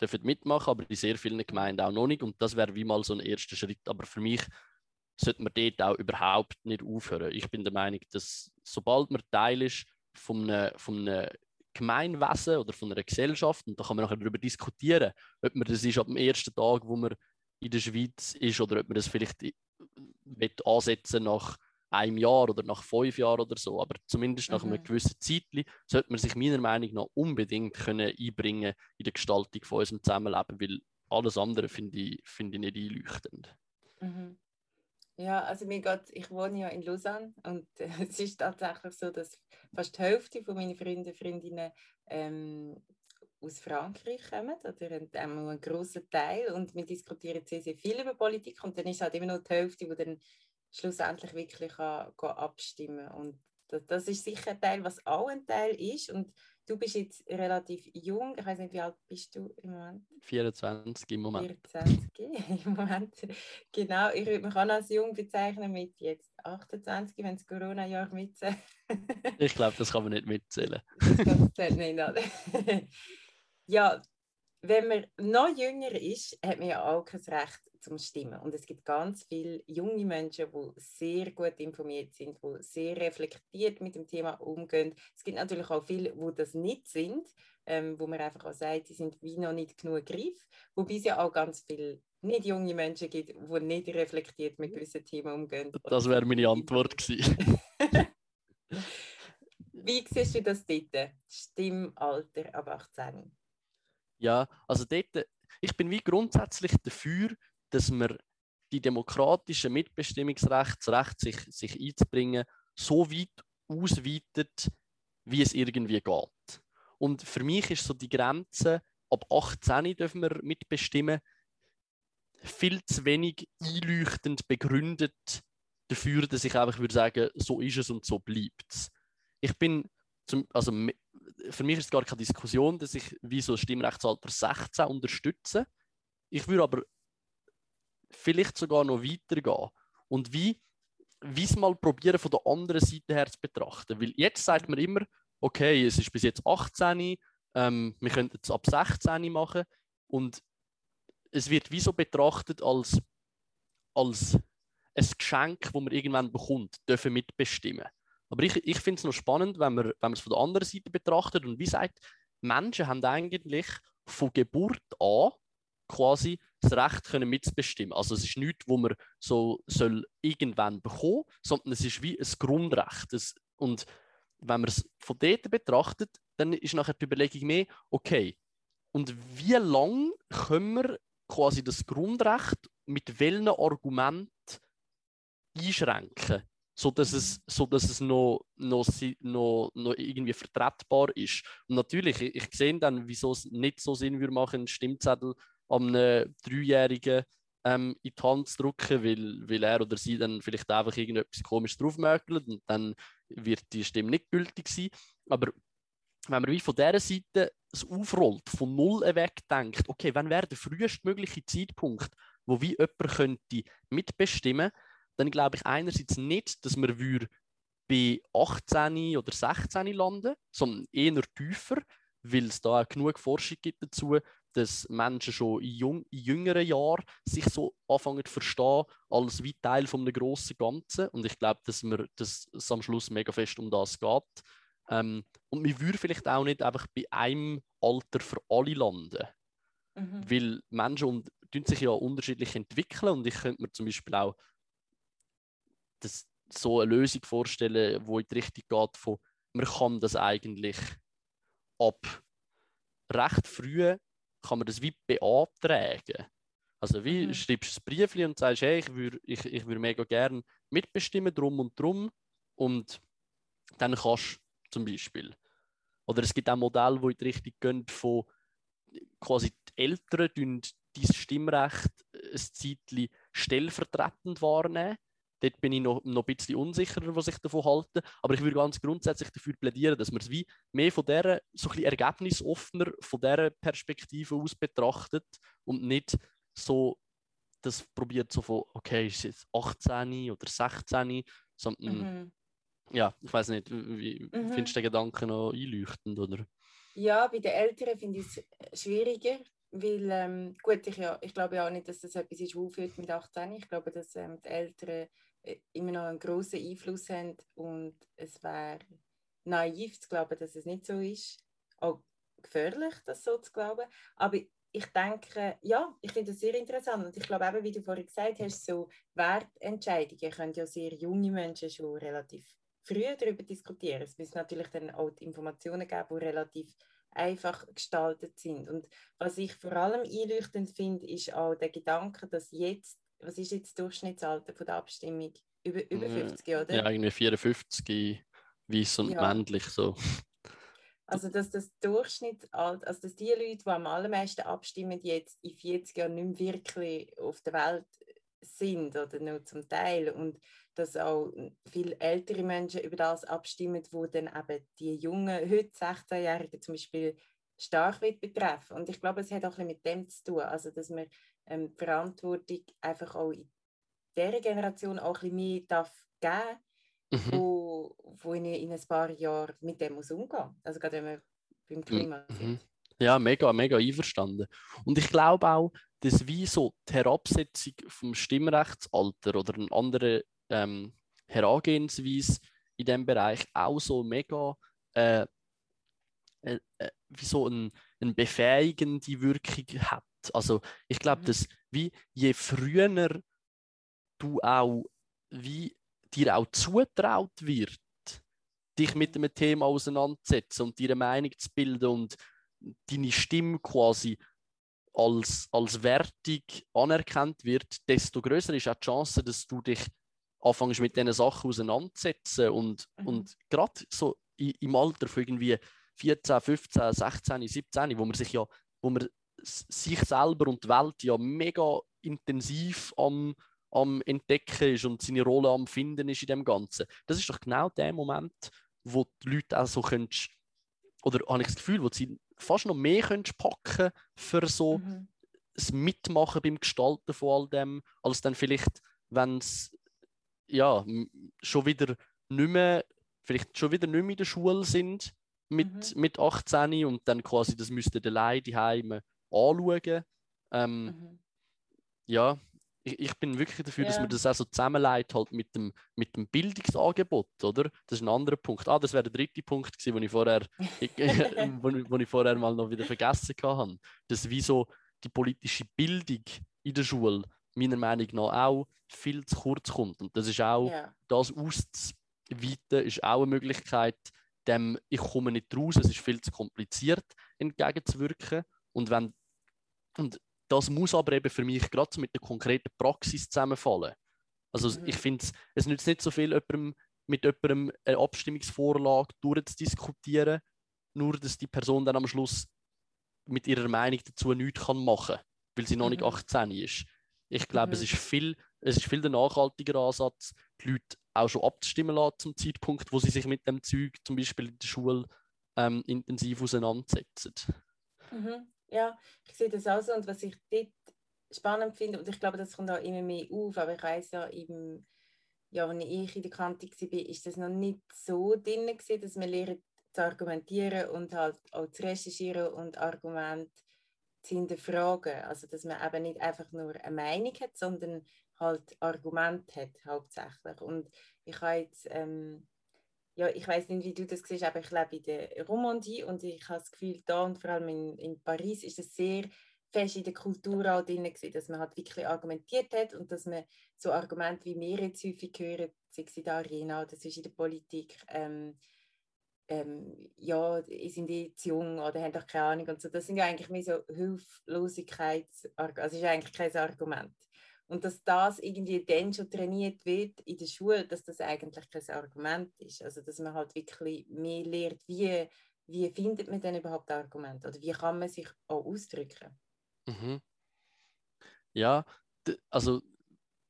dürfen mitmachen, aber in sehr vielen Gemeinden auch noch nicht. Und das wäre wie mal so ein erster Schritt. Aber für mich sollte man dort auch überhaupt nicht aufhören. Ich bin der Meinung, dass sobald man Teil ist von einem, von einem Gemeinwesen oder von einer Gesellschaft, und da kann man nachher darüber diskutieren, ob man das ist ab dem ersten Tag, wo man in der Schweiz ist, oder ob man das vielleicht ansetzen nach einem Jahr oder nach fünf Jahren oder so. Aber zumindest nach mhm. einem gewissen Zeitli sollte man sich meiner Meinung nach unbedingt können einbringen in die Gestaltung von unserem Zusammenleben, weil alles andere finde ich, find ich nicht einleuchtend. Mhm. Ja, also mir geht, ich wohne ja in Lausanne und äh, es ist tatsächlich so, dass fast die Hälfte von meinen Freunde und Freundinnen ähm, aus Frankreich kommen, oder ein, ein grosser Teil. Und wir diskutieren sehr, sehr viel über Politik und dann ist halt immer noch die Hälfte, die dann schlussendlich wirklich kann, kann abstimmen kann. Das, das ist sicher ein Teil, was auch ein Teil ist. Und du bist jetzt relativ jung. Ich weiß nicht, wie alt bist du im Moment? 24 im Moment. 24 im Moment. Genau, ich würde mich auch als jung bezeichnen mit jetzt 28, wenn es Corona-Jahr mitzählt. ich glaube, das kann man nicht mitzählen. das zählt nicht, oder? ja, wenn man noch jünger ist, hat man ja auch kein Recht zum Stimmen. Und es gibt ganz viele junge Menschen, die sehr gut informiert sind, die sehr reflektiert mit dem Thema umgehen. Es gibt natürlich auch viele, die das nicht sind, ähm, wo man einfach auch sagt, sie sind wie noch nicht genug greif. Wobei es ja auch ganz viele nicht junge Menschen gibt, die nicht reflektiert mit gewissen Themen umgehen. Das wäre meine Antwort gewesen. Wie siehst du das dort? Stimmalter ab 18? Ja, also dort, ich bin wie grundsätzlich dafür, dass man die demokratischen Mitbestimmungsrechte, das Recht, sich, sich einzubringen, so weit ausweitet, wie es irgendwie geht. Und für mich ist so die Grenze, ab 18 dürfen wir mitbestimmen, viel zu wenig einleuchtend begründet dafür, dass ich einfach würde sagen, so ist es und so bleibt es. Ich bin, zum, also für mich ist es gar keine Diskussion, dass ich wie so Stimmrechtsalter 16 unterstütze. Ich würde aber vielleicht sogar noch weitergehen und wie es mal probieren von der anderen Seite her zu betrachten. Weil jetzt sagt man immer, okay, es ist bis jetzt 18, ähm, wir könnten es ab 16 machen und es wird wie so betrachtet als, als ein Geschenk, das man irgendwann bekommt, dürfen mitbestimmen. Aber ich, ich finde es noch spannend, wenn man, wenn man es von der anderen Seite betrachtet und wie sagt, Menschen haben eigentlich von Geburt an quasi das Recht können mitzubestimmen. Also es ist nichts, wo man so soll irgendwann bekommen, sondern es ist wie ein Grundrecht. Das, und wenn man es von dort betrachtet, dann ist nachher die Überlegung mehr, okay, und wie lange können wir quasi das Grundrecht mit welchen Argumenten einschränken? So dass es, so dass es noch, noch, noch, noch irgendwie vertretbar ist. Und natürlich, ich, ich sehe dann, wieso es nicht so Sinn würde machen, einen Stimmzettel an einem Dreijährigen ähm, in die Hand zu drücken, weil, weil er oder sie dann vielleicht einfach irgendetwas komisch draufmerkelt und dann wird die Stimme nicht gültig sein. Aber wenn man wie von dieser Seite es aufrollt, von null weg denkt, okay, wann wäre der frühestmögliche Zeitpunkt, wo wie jemand könnte mitbestimmen könnte, dann glaube ich einerseits nicht, dass man bei 18 oder 16 landen, sondern eher tiefer, weil es da auch genug Forschung gibt dazu, dass Menschen schon in, jung, in jüngeren Jahren sich so anfangen zu verstehen, als wie Teil von einem grossen Ganzen. Und ich glaube, dass, wir, dass es am Schluss mega fest um das geht. Ähm, und wir würden vielleicht auch nicht einfach bei einem Alter für alle landen. Mhm. Weil Menschen und, sich ja unterschiedlich entwickeln und ich könnte mir zum Beispiel auch das, so eine Lösung vorstellen, wo in die Richtung geht von, man kann das eigentlich ab recht früh kann man das wie beantragen. Also wie mhm. schreibst du ein Brief und sagst, hey, ich würde ich, ich würd mega gerne mitbestimmen, drum und drum. Und dann kannst du zum Beispiel. Oder es gibt auch Modelle, die in die Richtung gehen von quasi die Eltern dein Stimmrecht ein Zeitchen stellvertretend wahrnehmen. Dort bin ich noch, noch ein bisschen unsicherer, was ich davon halte. Aber ich würde ganz grundsätzlich dafür plädieren, dass man es wie mehr von dieser, so ein bisschen ergebnisoffener von dieser Perspektive aus betrachtet und nicht so das probiert so von, okay, ist es jetzt 18 oder 16, sondern mhm. ja, ich weiß nicht, wie mhm. findest du den Gedanken noch einleuchtend, oder? Ja, bei den Älteren finde ich es schwieriger, weil, ähm, gut, ich, ja, ich glaube ja auch nicht, dass das etwas ist, aufhört mit 18. Ich glaube, dass ähm, die Eltern äh, immer noch einen großen Einfluss haben und es wäre naiv zu glauben, dass es nicht so ist. Auch gefährlich, das so zu glauben. Aber ich denke, ja, ich finde das sehr interessant. Und ich glaube eben, wie du vorhin gesagt hast, so Wertentscheidungen können ja sehr junge Menschen schon relativ früh darüber diskutieren. Es müssen natürlich dann auch Informationen geben, die relativ einfach gestaltet sind. Und was ich vor allem einleuchtend finde, ist auch der Gedanke, dass jetzt, was ist jetzt das Durchschnittsalter von der Abstimmung? Über, über 50, oder? Ja, irgendwie 54, weiß und ja. männlich so. Also dass das Durchschnittsalter, also dass die Leute, die am allermeisten abstimmen, jetzt in 40 Jahren nicht mehr wirklich auf der Welt sind oder nur zum Teil und dass auch viele ältere Menschen über das abstimmen, wo dann eben die jungen, heute 16-Jährigen zum Beispiel stark wird betreffen. Und ich glaube, es hat auch ein bisschen mit dem zu tun, also dass man ähm, die Verantwortung einfach auch in dieser Generation auch ein bisschen mehr darf geben mhm. wo, wo ich in ein paar Jahren mit dem muss umgehen muss. Also gerade wenn wir beim Klima mhm. sind. Ja, mega, mega einverstanden. Und ich glaube auch, dass wie so die Herabsetzung vom Stimmrechtsalter oder eine andere ähm, Herangehensweise in diesem Bereich auch so mega äh, äh, äh, wie so ein, eine befähigende Wirkung hat. Also ich glaube, mhm. dass wie je früher du auch wie dir auch zutraut wird, dich mit einem Thema auseinanderzusetzen und dir eine Meinung zu bilden und deine Stimme quasi als, als wertig anerkannt wird, desto größer ist auch die Chance, dass du dich anfängst mit diesen Sachen auseinanderzusetzen und, mhm. und gerade so im Alter von irgendwie 14, 15, 16, 17, wo man sich ja, wo man sich selber und die Welt ja mega intensiv am, am Entdecken ist und seine Rolle am Finden ist in dem Ganzen. Das ist doch genau der Moment, wo die Leute auch so können, oder habe ich das Gefühl, wo sie fast noch mehr könntest packen für so mhm. das Mitmachen beim Gestalten von all dem, als dann vielleicht, wenn es ja, schon wieder nicht mehr, vielleicht schon wieder nicht mehr in der Schule sind mit, mhm. mit 18 und dann quasi das müsste der Leid daheim anschauen. Ähm, mhm. Ja, ich, ich, bin wirklich dafür, yeah. dass man das auch so zusammenleitet halt mit dem, mit dem Bildungsangebot, oder? Das ist ein anderer Punkt. Ah, das wäre der dritte Punkt gewesen, den ich vorher, ich, wo, wo ich vorher mal noch wieder vergessen habe. Dass wie so die politische Bildung in der Schule meiner Meinung nach auch viel zu kurz kommt. Und das ist auch, yeah. das auszuweiten, ist auch eine Möglichkeit, dem ich komme nicht raus, es ist viel zu kompliziert, entgegenzuwirken. Und wenn und das muss aber eben für mich gerade mit der konkreten Praxis zusammenfallen. Also mhm. ich finde, es nützt nicht so viel, jemandem, mit jemandem eine Abstimmungsvorlage durchzudiskutieren, nur dass die Person dann am Schluss mit ihrer Meinung dazu nichts machen kann, weil sie noch nicht 18 mhm. ist. Ich glaube, mhm. es, ist viel, es ist viel der nachhaltigere Ansatz, die Leute auch schon abzustimmen lassen zum Zeitpunkt, wo sie sich mit dem Zeug zum Beispiel in der Schule ähm, intensiv auseinandersetzen. Mhm. Ja, ich sehe das auch so. Und was ich dort spannend finde, und ich glaube, das kommt auch immer mehr auf, aber ich weiß ja, im ja, als ich in der Kante war, ist das noch nicht so drin, gewesen, dass man lernt zu argumentieren und halt auch zu recherchieren und Argumente zu hinterfragen. Also, dass man eben nicht einfach nur eine Meinung hat, sondern halt Argumente hat, hauptsächlich. Und ich habe jetzt ähm, ja, ich weiß nicht, wie du das siehst, aber ich lebe in der Romandie und ich habe das Gefühl, da und vor allem in, in Paris ist es sehr fest in der Kultur auch drin gewesen, dass man halt wirklich argumentiert hat und dass man so Argumente, wie wir jetzt häufig hören, sei es in der Arena, das ist in der Politik, ähm, ähm, ja, sind die zu jung oder haben doch keine Ahnung und so, das sind ja eigentlich mehr so Hilflosigkeits, also ist eigentlich kein Argument. Und dass das irgendwie dann schon trainiert wird in der Schule, dass das eigentlich kein Argument ist. Also dass man halt wirklich mehr lernt, wie, wie findet man denn überhaupt Argumente oder wie kann man sich auch ausdrücken. Mhm. Ja, also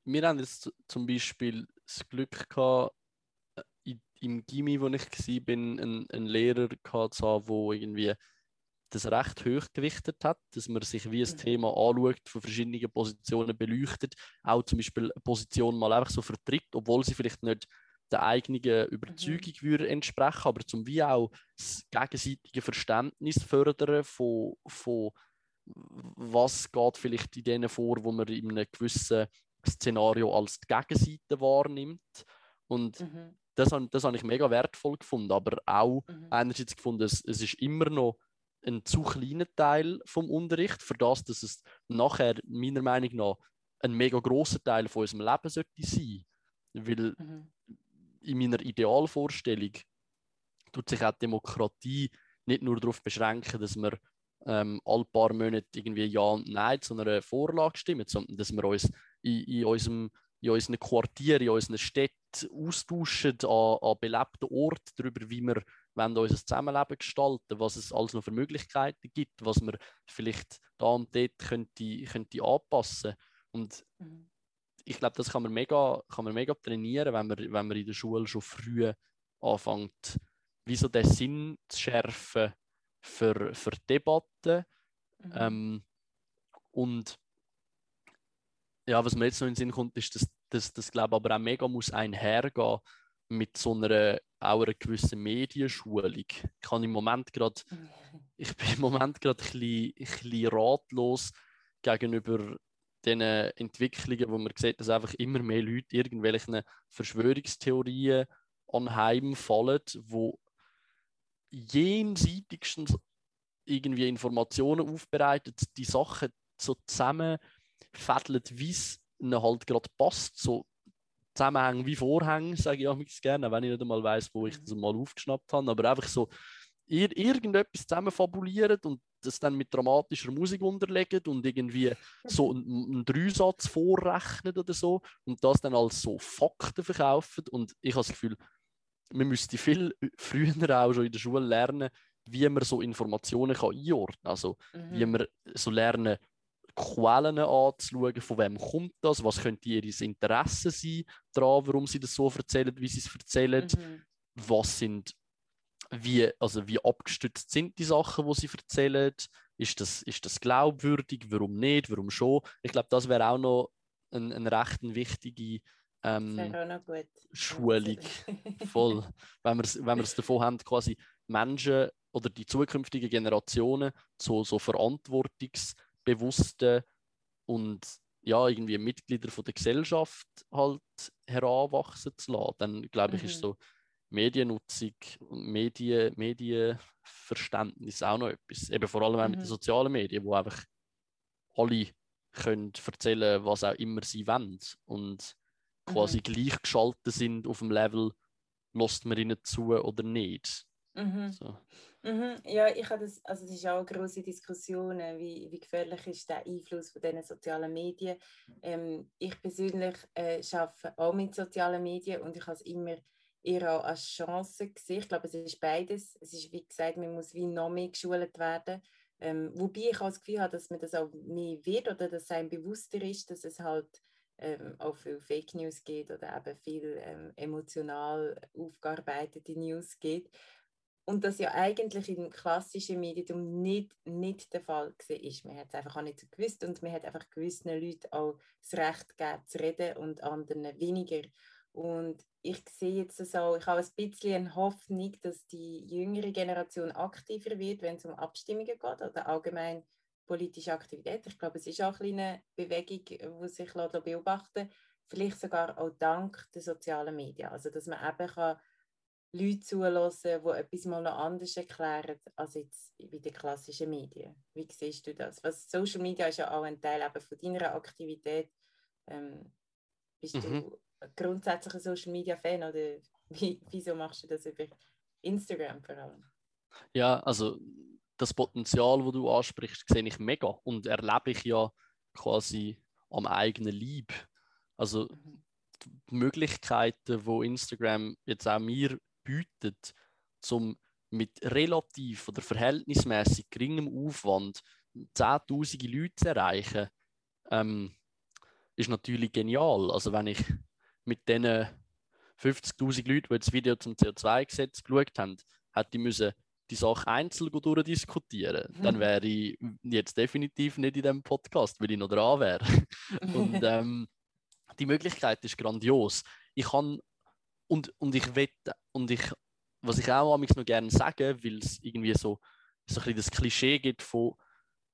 wir haben jetzt zum Beispiel das Glück gehabt, im Gimmi, wo ich war, einen, einen Lehrer gehabt der irgendwie das recht hoch gewichtet hat, dass man sich wie ein mhm. Thema anschaut, von verschiedenen Positionen beleuchtet, auch zum Beispiel eine Position mal einfach so vertritt, obwohl sie vielleicht nicht der eigenen Überzeugung mhm. würde entsprechen, aber zum wie auch das gegenseitige Verständnis fördern von, von was geht vielleicht in denen vor, wo man in einem gewissen Szenario als die Gegenseite wahrnimmt. Und mhm. Das, das habe ich mega wertvoll gefunden, aber auch mhm. einerseits gefunden, es, es ist immer noch ein zu kleiner Teil vom Unterricht, für das, dass es nachher meiner Meinung nach ein mega großer Teil von unserem Leben sollte sein. Weil mhm. in meiner Idealvorstellung tut sich auch Demokratie nicht nur darauf beschränken, dass wir ähm, alle paar Monate irgendwie Ja und Nein zu einer Vorlage stimmen, sondern dass wir uns in, in, unserem, in unseren Quartieren, in unseren Städten austauschen an, an belebten Orten darüber, wie wir wollen unser Zusammenleben gestalten, was es alles noch für Möglichkeiten gibt, was man vielleicht da und dort könnte, könnte anpassen und mhm. ich glaube, das kann man mega, kann man mega trainieren, wenn man, wenn man in der Schule schon früh anfängt, wie so den Sinn zu schärfen für, für Debatten. Mhm. Ähm, und ja, was mir jetzt noch in den Sinn kommt, ist, dass das, das glaube aber auch mega muss einhergehen mit so einer auch einer gewissen Medienschulung. Ich kann im Moment gerade, ich bin im Moment gerade ein bisschen, ein bisschen ratlos gegenüber den Entwicklungen, wo man sieht, dass einfach immer mehr Leute irgendwelchen Verschwörungstheorien anheimfallen, wo jenseitigstens irgendwie Informationen aufbereitet, die Sachen so zusammenfädelt, wie es ihnen halt gerade passt, so Zusammenhänge wie Vorhänge, sage ich auch gerne, wenn ich nicht einmal weiß, wo ich das mal aufgeschnappt habe, aber einfach so ir irgendetwas zusammenfabulieren und das dann mit dramatischer Musik unterlegen und irgendwie so einen, einen Dreisatz vorrechnen oder so und das dann als so Fakten verkaufen und ich habe das Gefühl, man müsste viel früher auch schon in der Schule lernen, wie man so Informationen kann einordnen kann. Also, mhm. wie man so lernen, Quellen anzuschauen, von wem kommt das, was könnte ihr Interesse sein daran, warum sie das so erzählen, wie sie es erzählen, mhm. was sind, wie, also wie abgestützt sind die Sachen, die sie erzählen, ist das, ist das glaubwürdig, warum nicht, warum schon. Ich glaube, das wäre auch noch eine ein recht wichtige ähm, Schulung. Voll. wenn wir wenn es davon haben, quasi Menschen oder die zukünftigen Generationen zu so verantwortungsbewussten und ja, irgendwie Mitglieder von der Gesellschaft halt heranwachsen zu lassen, dann glaube ich, mhm. ist so Mediennutzung und Medien, Medienverständnis auch noch etwas. Eben vor allem mhm. mit den sozialen Medien, wo einfach alle können erzählen, was auch immer sie wollen. Und quasi mhm. gleichgeschaltet sind auf dem Level, lässt man ihnen zu oder nicht. Mhm. So. Mhm. Ja, ich habe das, also es ist auch große Diskussion, äh, wie, wie gefährlich ist der Einfluss von diesen sozialen Medien. Ähm, ich persönlich äh, arbeite auch mit sozialen Medien und ich habe es immer eher auch als Chance gesehen. Ich glaube, es ist beides. Es ist, wie gesagt, man muss wie noch mehr geschult werden. Ähm, wobei ich auch das Gefühl habe, dass man das auch mehr wird oder dass einem bewusster ist, dass es halt ähm, auch viel Fake News geht oder eben viel ähm, emotional aufgearbeitete News geht. Und das ja eigentlich im klassischen Medium nicht, nicht der Fall war. Man hat es einfach auch nicht gewusst und man hat einfach gewissen Leuten auch das Recht gegeben, zu reden und anderen weniger. Und ich sehe jetzt so, ich habe ein bisschen Hoffnung, dass die jüngere Generation aktiver wird, wenn es um Abstimmungen geht oder allgemein politische Aktivität. Ich glaube, es ist auch eine Bewegung, die sich beobachten lässt. Vielleicht sogar auch dank der sozialen Medien. Also, dass man eben kann Leute zulassen, die etwas mal noch anders erklären als jetzt bei den klassischen Medien. Wie siehst du das? Was Social Media ist ja auch ein Teil eben von deiner Aktivität. Ähm, bist mhm. du grundsätzlich ein Social Media Fan oder wie, wieso machst du das über Instagram vor allem? Ja, also das Potenzial, das du ansprichst, sehe ich mega und erlebe ich ja quasi am eigenen Lieb. Also die Möglichkeiten, wo Instagram jetzt auch mir bietet, zum mit relativ oder verhältnismäßig geringem Aufwand zehntausende Leute zu erreichen, ähm, ist natürlich genial. Also wenn ich mit diesen 50.000 Leuten, die das Video zum CO2-Gesetz geschaut haben, hätte ich müssen die Sache einzeln durchdiskutieren, mhm. dann wäre ich jetzt definitiv nicht in diesem Podcast, weil ich noch dran wäre. und ähm, die Möglichkeit ist grandios. Ich kann und, und ich wette, und ich, was ich auch noch gerne sage, weil es irgendwie so, so ein bisschen das Klischee gibt von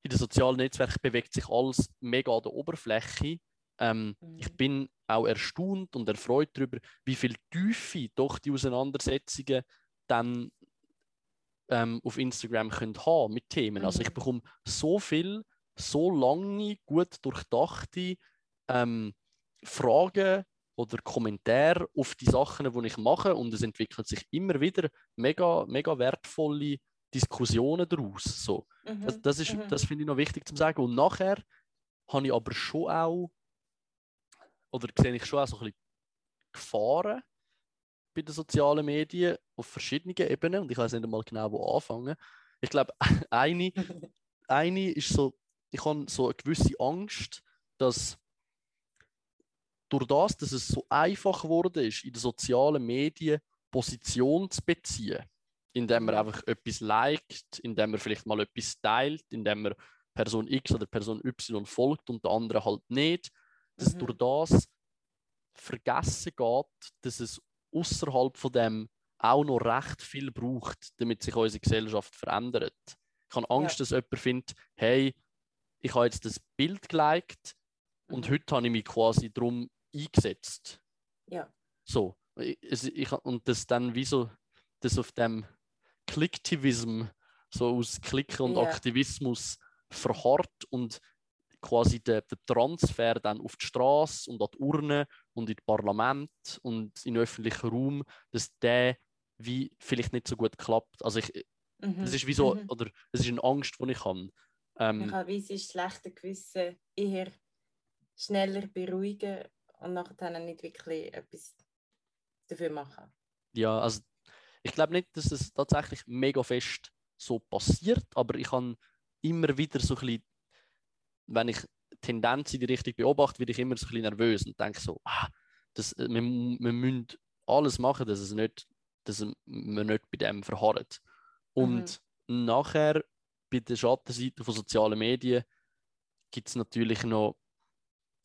in den sozialen Netzwerken bewegt sich alles mega an der Oberfläche. Ähm, mhm. Ich bin auch erstaunt und erfreut darüber, wie viel Tiefe doch die Auseinandersetzungen dann ähm, auf Instagram können haben mit Themen. Mhm. Also ich bekomme so viel, so lange, gut durchdachte ähm, Fragen oder Kommentare auf die Sachen, die ich mache und es entwickelt sich immer wieder mega, mega wertvolle Diskussionen daraus. So. Mhm. Das, das, ist, mhm. das finde ich noch wichtig zu sagen. Und nachher habe ich aber schon auch, oder sehe ich schon auch so ein bisschen Gefahren bei den sozialen Medien auf verschiedenen Ebenen und ich weiß nicht einmal genau, wo anfangen. Ich glaube, eine, eine ist so, ich habe so eine gewisse Angst, dass durch das, dass es so einfach geworden ist, in den sozialen Medien Position zu beziehen, indem man einfach etwas liked, indem man vielleicht mal etwas teilt, indem man Person X oder Person Y folgt und der andere halt nicht, dass mhm. durch das vergessen geht, dass es außerhalb von dem auch noch recht viel braucht, damit sich unsere Gesellschaft verändert. Ich habe Angst, ja. dass jemand findet, hey, ich habe jetzt das Bild geliked und mhm. heute habe ich mich quasi darum eingesetzt. Ja. So. Ich, ich, und das dann wie so, das auf dem Klicktivism, so aus Klicken und ja. Aktivismus verharrt und quasi der, der, Transfer dann auf die Straße und an die Urne und in das Parlament und in den öffentlichen Raum, dass der wie vielleicht nicht so gut klappt. Also ich, mhm. das ist wie so, mhm. oder es ist eine Angst, die ich habe. Ähm, ich habe wie das schlechte Gewissen eher schneller beruhigen und nachher nicht wirklich etwas dafür machen. Ja, also ich glaube nicht, dass es tatsächlich mega fest so passiert, aber ich habe immer wieder so ein bisschen, wenn ich Tendenzen in die Richtung beobachte, werde ich immer so ein bisschen nervös und denke so, ah, das, wir, wir müssen alles machen, dass, es nicht, dass wir nicht bei dem verharren. Und mhm. nachher bei der Schattenseite von sozialen Medien gibt es natürlich noch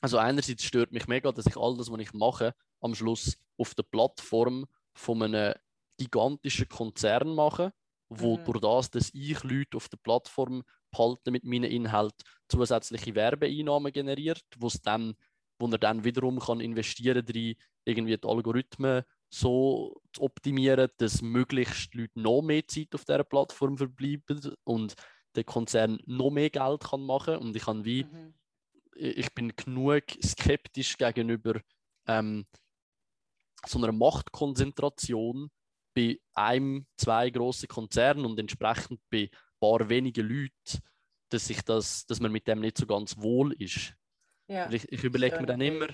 also einerseits stört mich mega, dass ich all das, was ich mache, am Schluss auf der Plattform von einem gigantischen Konzern mache, wo mhm. durch das, dass ich Leute auf der Plattform behalte mit meinen Inhalten, zusätzliche Werbeeinnahmen generiert, wo es dann, wo er dann wiederum kann investieren kann, irgendwie die Algorithmen so zu optimieren, dass möglichst Leute noch mehr Zeit auf dieser Plattform verbleiben und der Konzern noch mehr Geld kann machen und ich kann wie mhm ich bin genug skeptisch gegenüber ähm, so einer Machtkonzentration bei einem, zwei großen Konzernen und entsprechend bei ein paar wenigen Leuten, dass, ich das, dass man mit dem nicht so ganz wohl ist. Ja, ich, ich überlege mir dann immer,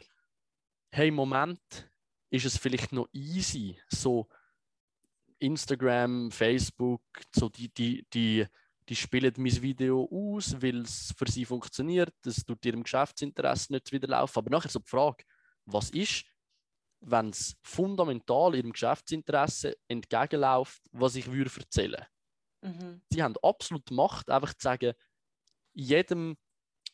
hey, Moment, ist es vielleicht noch easy, so Instagram, Facebook, so die, die, die die spielen mein Video aus, weil es für sie funktioniert, das tut ihrem Geschäftsinteresse nicht wieder laufen. Aber nachher so die Frage, was ist, wenn es fundamental ihrem Geschäftsinteresse entgegenläuft, was ich würde erzählen mhm. Sie haben absolut Macht, einfach zu sagen, jedem,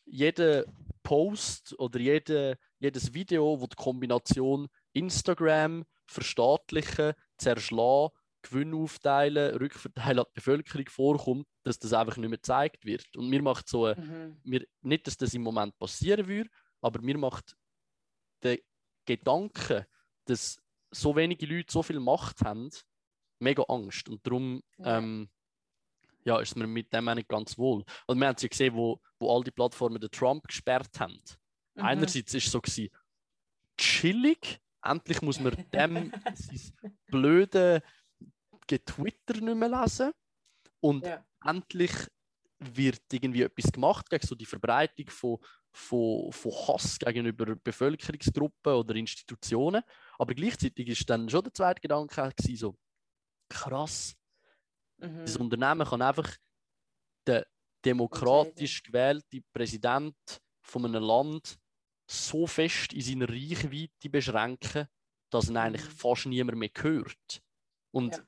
jeder Post oder jede, jedes Video, wo die Kombination Instagram verstaatlichen, zerschlagen Gewinn aufteilen, Rückverteilen an die Bevölkerung vorkommt, dass das einfach nicht mehr gezeigt wird. Und mir macht so, mhm. mir, nicht, dass das im Moment passieren würde, aber mir macht der Gedanke, dass so wenige Leute so viel Macht haben, mega Angst. Und darum ja. Ähm, ja, ist mir mit dem auch nicht ganz wohl. Und wir haben es ja gesehen, wo, wo all die Plattformen den Trump gesperrt haben. Mhm. Einerseits war es so gewesen, chillig, endlich muss man dem sein blöde Twitter nicht mehr lesen und ja. endlich wird irgendwie etwas gemacht gegen so die Verbreitung von, von, von Hass gegenüber Bevölkerungsgruppen oder Institutionen. Aber gleichzeitig ist dann schon der zweite Gedanke gewesen, so krass. Mhm. Das Unternehmen kann einfach den demokratisch gewählte Präsident von einem Land so fest in seiner Reichweite beschränken, dass ihn eigentlich mhm. fast niemand mehr hört. Und ja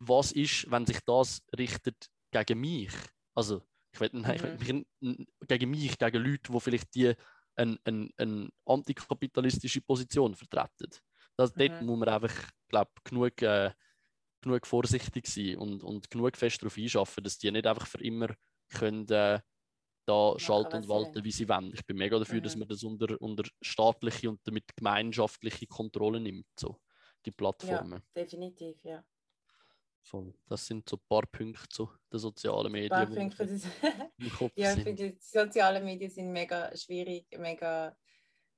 was ist, wenn sich das richtet gegen mich? Also, ich will, mhm. ich gegen mich, gegen Leute, die vielleicht die eine, eine, eine antikapitalistische Position vertreten. Das, mhm. Dort muss man einfach, glaube genug, äh, genug vorsichtig sein und, und genug fest darauf einschaffen, dass die nicht einfach für immer können, äh, da schalten und walten, wie sie wollen. Ich bin mega dafür, mhm. dass man das unter, unter staatliche und damit gemeinschaftliche Kontrolle nimmt, so die Plattformen. Ja, definitiv, ja. Voll. Das sind so ein paar Punkte zu den sozialen Medien. Ein paar Punkte, das ja, ich finde, die sozialen Medien sind mega schwierig, mega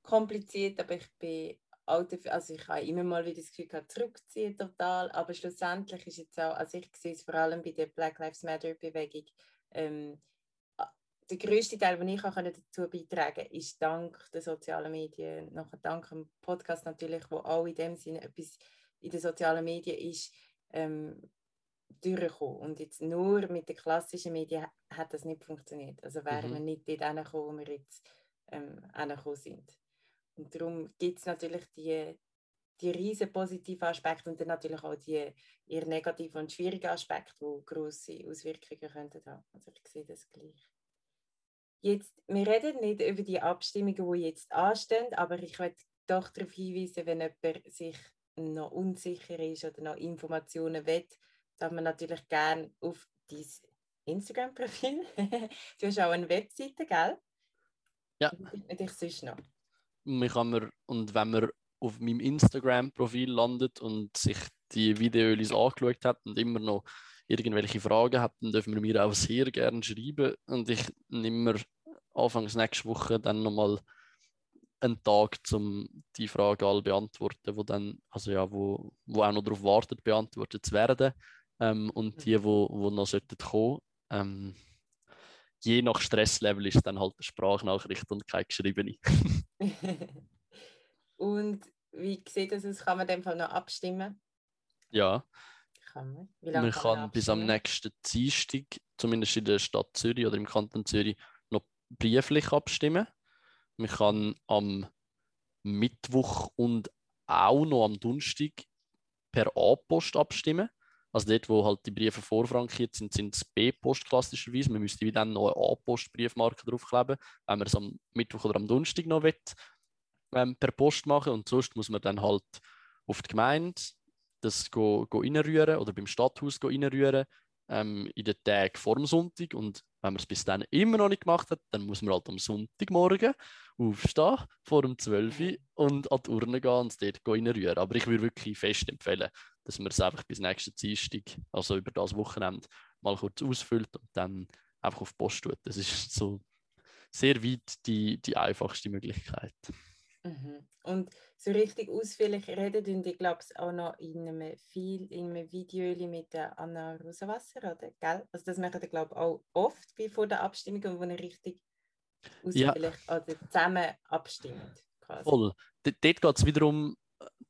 kompliziert, aber ich bin also ich habe immer mal wieder das Gefühl gehabt, zurückziehen total, aber schlussendlich ist jetzt auch, also ich sehe es vor allem bei der Black Lives Matter Bewegung, ähm, der größte Teil, den ich dazu beitragen kann, ist dank der sozialen Medien, nachher dank dem Podcast natürlich, wo auch in dem Sinne etwas in den sozialen Medien ist, ähm, durchgekommen. Und jetzt nur mit den klassischen Medien hat das nicht funktioniert. Also wären mhm. wir nicht dort hingekommen, wo wir jetzt ähm, sind. Und darum gibt es natürlich die, die riesen positiven Aspekte und dann natürlich auch die eher negativen und schwierigen Aspekte, die grosse Auswirkungen könnten haben. Also ich sehe das gleich. Jetzt, wir reden nicht über die Abstimmungen, die jetzt anstehen, aber ich möchte doch darauf hinweisen, wenn jemand sich noch unsicher ist oder noch Informationen will, darf man natürlich gerne auf dein Instagram-Profil. du hast auch eine Webseite, gell? Ja. Und ich sonst noch. Man kann mir, und wenn man auf meinem Instagram-Profil landet und sich die Videos angeschaut hat und immer noch irgendwelche Fragen habt, dann dürfen wir mir auch sehr gerne schreiben. Und ich nehme mir anfangs nächste Woche dann nochmal einen Tag, um die Frage alle beantworten, wo dann, also ja, wo, wo auch noch darauf wartet, beantwortet zu werden. Ähm, und die, wo, wo noch sollten kommen, ähm, je nach Stresslevel ist dann halt eine Sprachnachricht und keine geschriebene. und wie sieht das aus? Kann man in dem Fall noch abstimmen? Ja, kann man? Wie lange man kann, man bis am nächsten Dienstag, zumindest in der Stadt Zürich oder im Kanton Zürich, noch brieflich abstimmen. Man kann am Mittwoch und auch noch am Donnerstag per A-Post abstimmen. Also dort, wo halt die Briefe vorfrankiert sind, sind es B-Post klassischerweise. Man müsste wie dann noch eine A-Post-Briefmarke draufkleben, wenn man es am Mittwoch oder am Donnerstag noch will, ähm, per Post machen. Und sonst muss man dann halt auf die Gemeinde das go, go oder beim Stadthaus go reinrühren ähm, in den Tagen vor dem Sonntag. Und wenn man es bis dann immer noch nicht gemacht hat, dann muss man halt am Sonntagmorgen aufstehen, vor dem 12 Uhr und an die Urne gehen und dort reinrühren. Aber ich würde wirklich fest empfehlen, dass man es einfach bis nächsten Dienstag, also über das Wochenende, mal kurz ausfüllt und dann einfach auf die Post tut. Das ist so sehr weit die, die einfachste Möglichkeit. Mhm. Und so richtig ausführlich reden und ich glaube es auch noch in einem, viel, in einem Video mit der Anna Rosenwasser, oder? Gell? Also das machen wir glaube auch oft vor der Abstimmung, wo wir richtig ausführlich ja. oder zusammen abstimmen. Quasi. Voll. D dort geht es wiederum,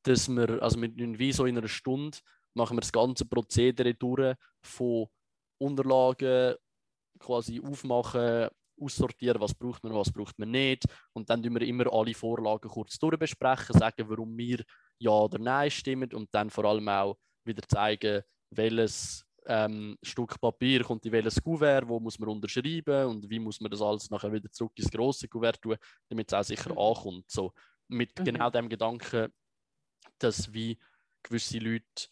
dass wir, also mit wie so in einer Stunde machen wir das ganze Prozedere durch von Unterlagen quasi aufmachen, aussortieren, was braucht man, was braucht man nicht. Und dann tun wir immer alle Vorlagen kurz durchbesprechen, sagen, warum wir Ja oder Nein stimmen und dann vor allem auch wieder zeigen, welches ähm, Stück Papier kommt in welches Kuvert, wo muss man unterschreiben und wie muss man das alles nachher wieder zurück ins große Kuvert tun, damit es auch sicher mhm. ankommt. So, mit mhm. genau dem Gedanken, dass wie gewisse Leute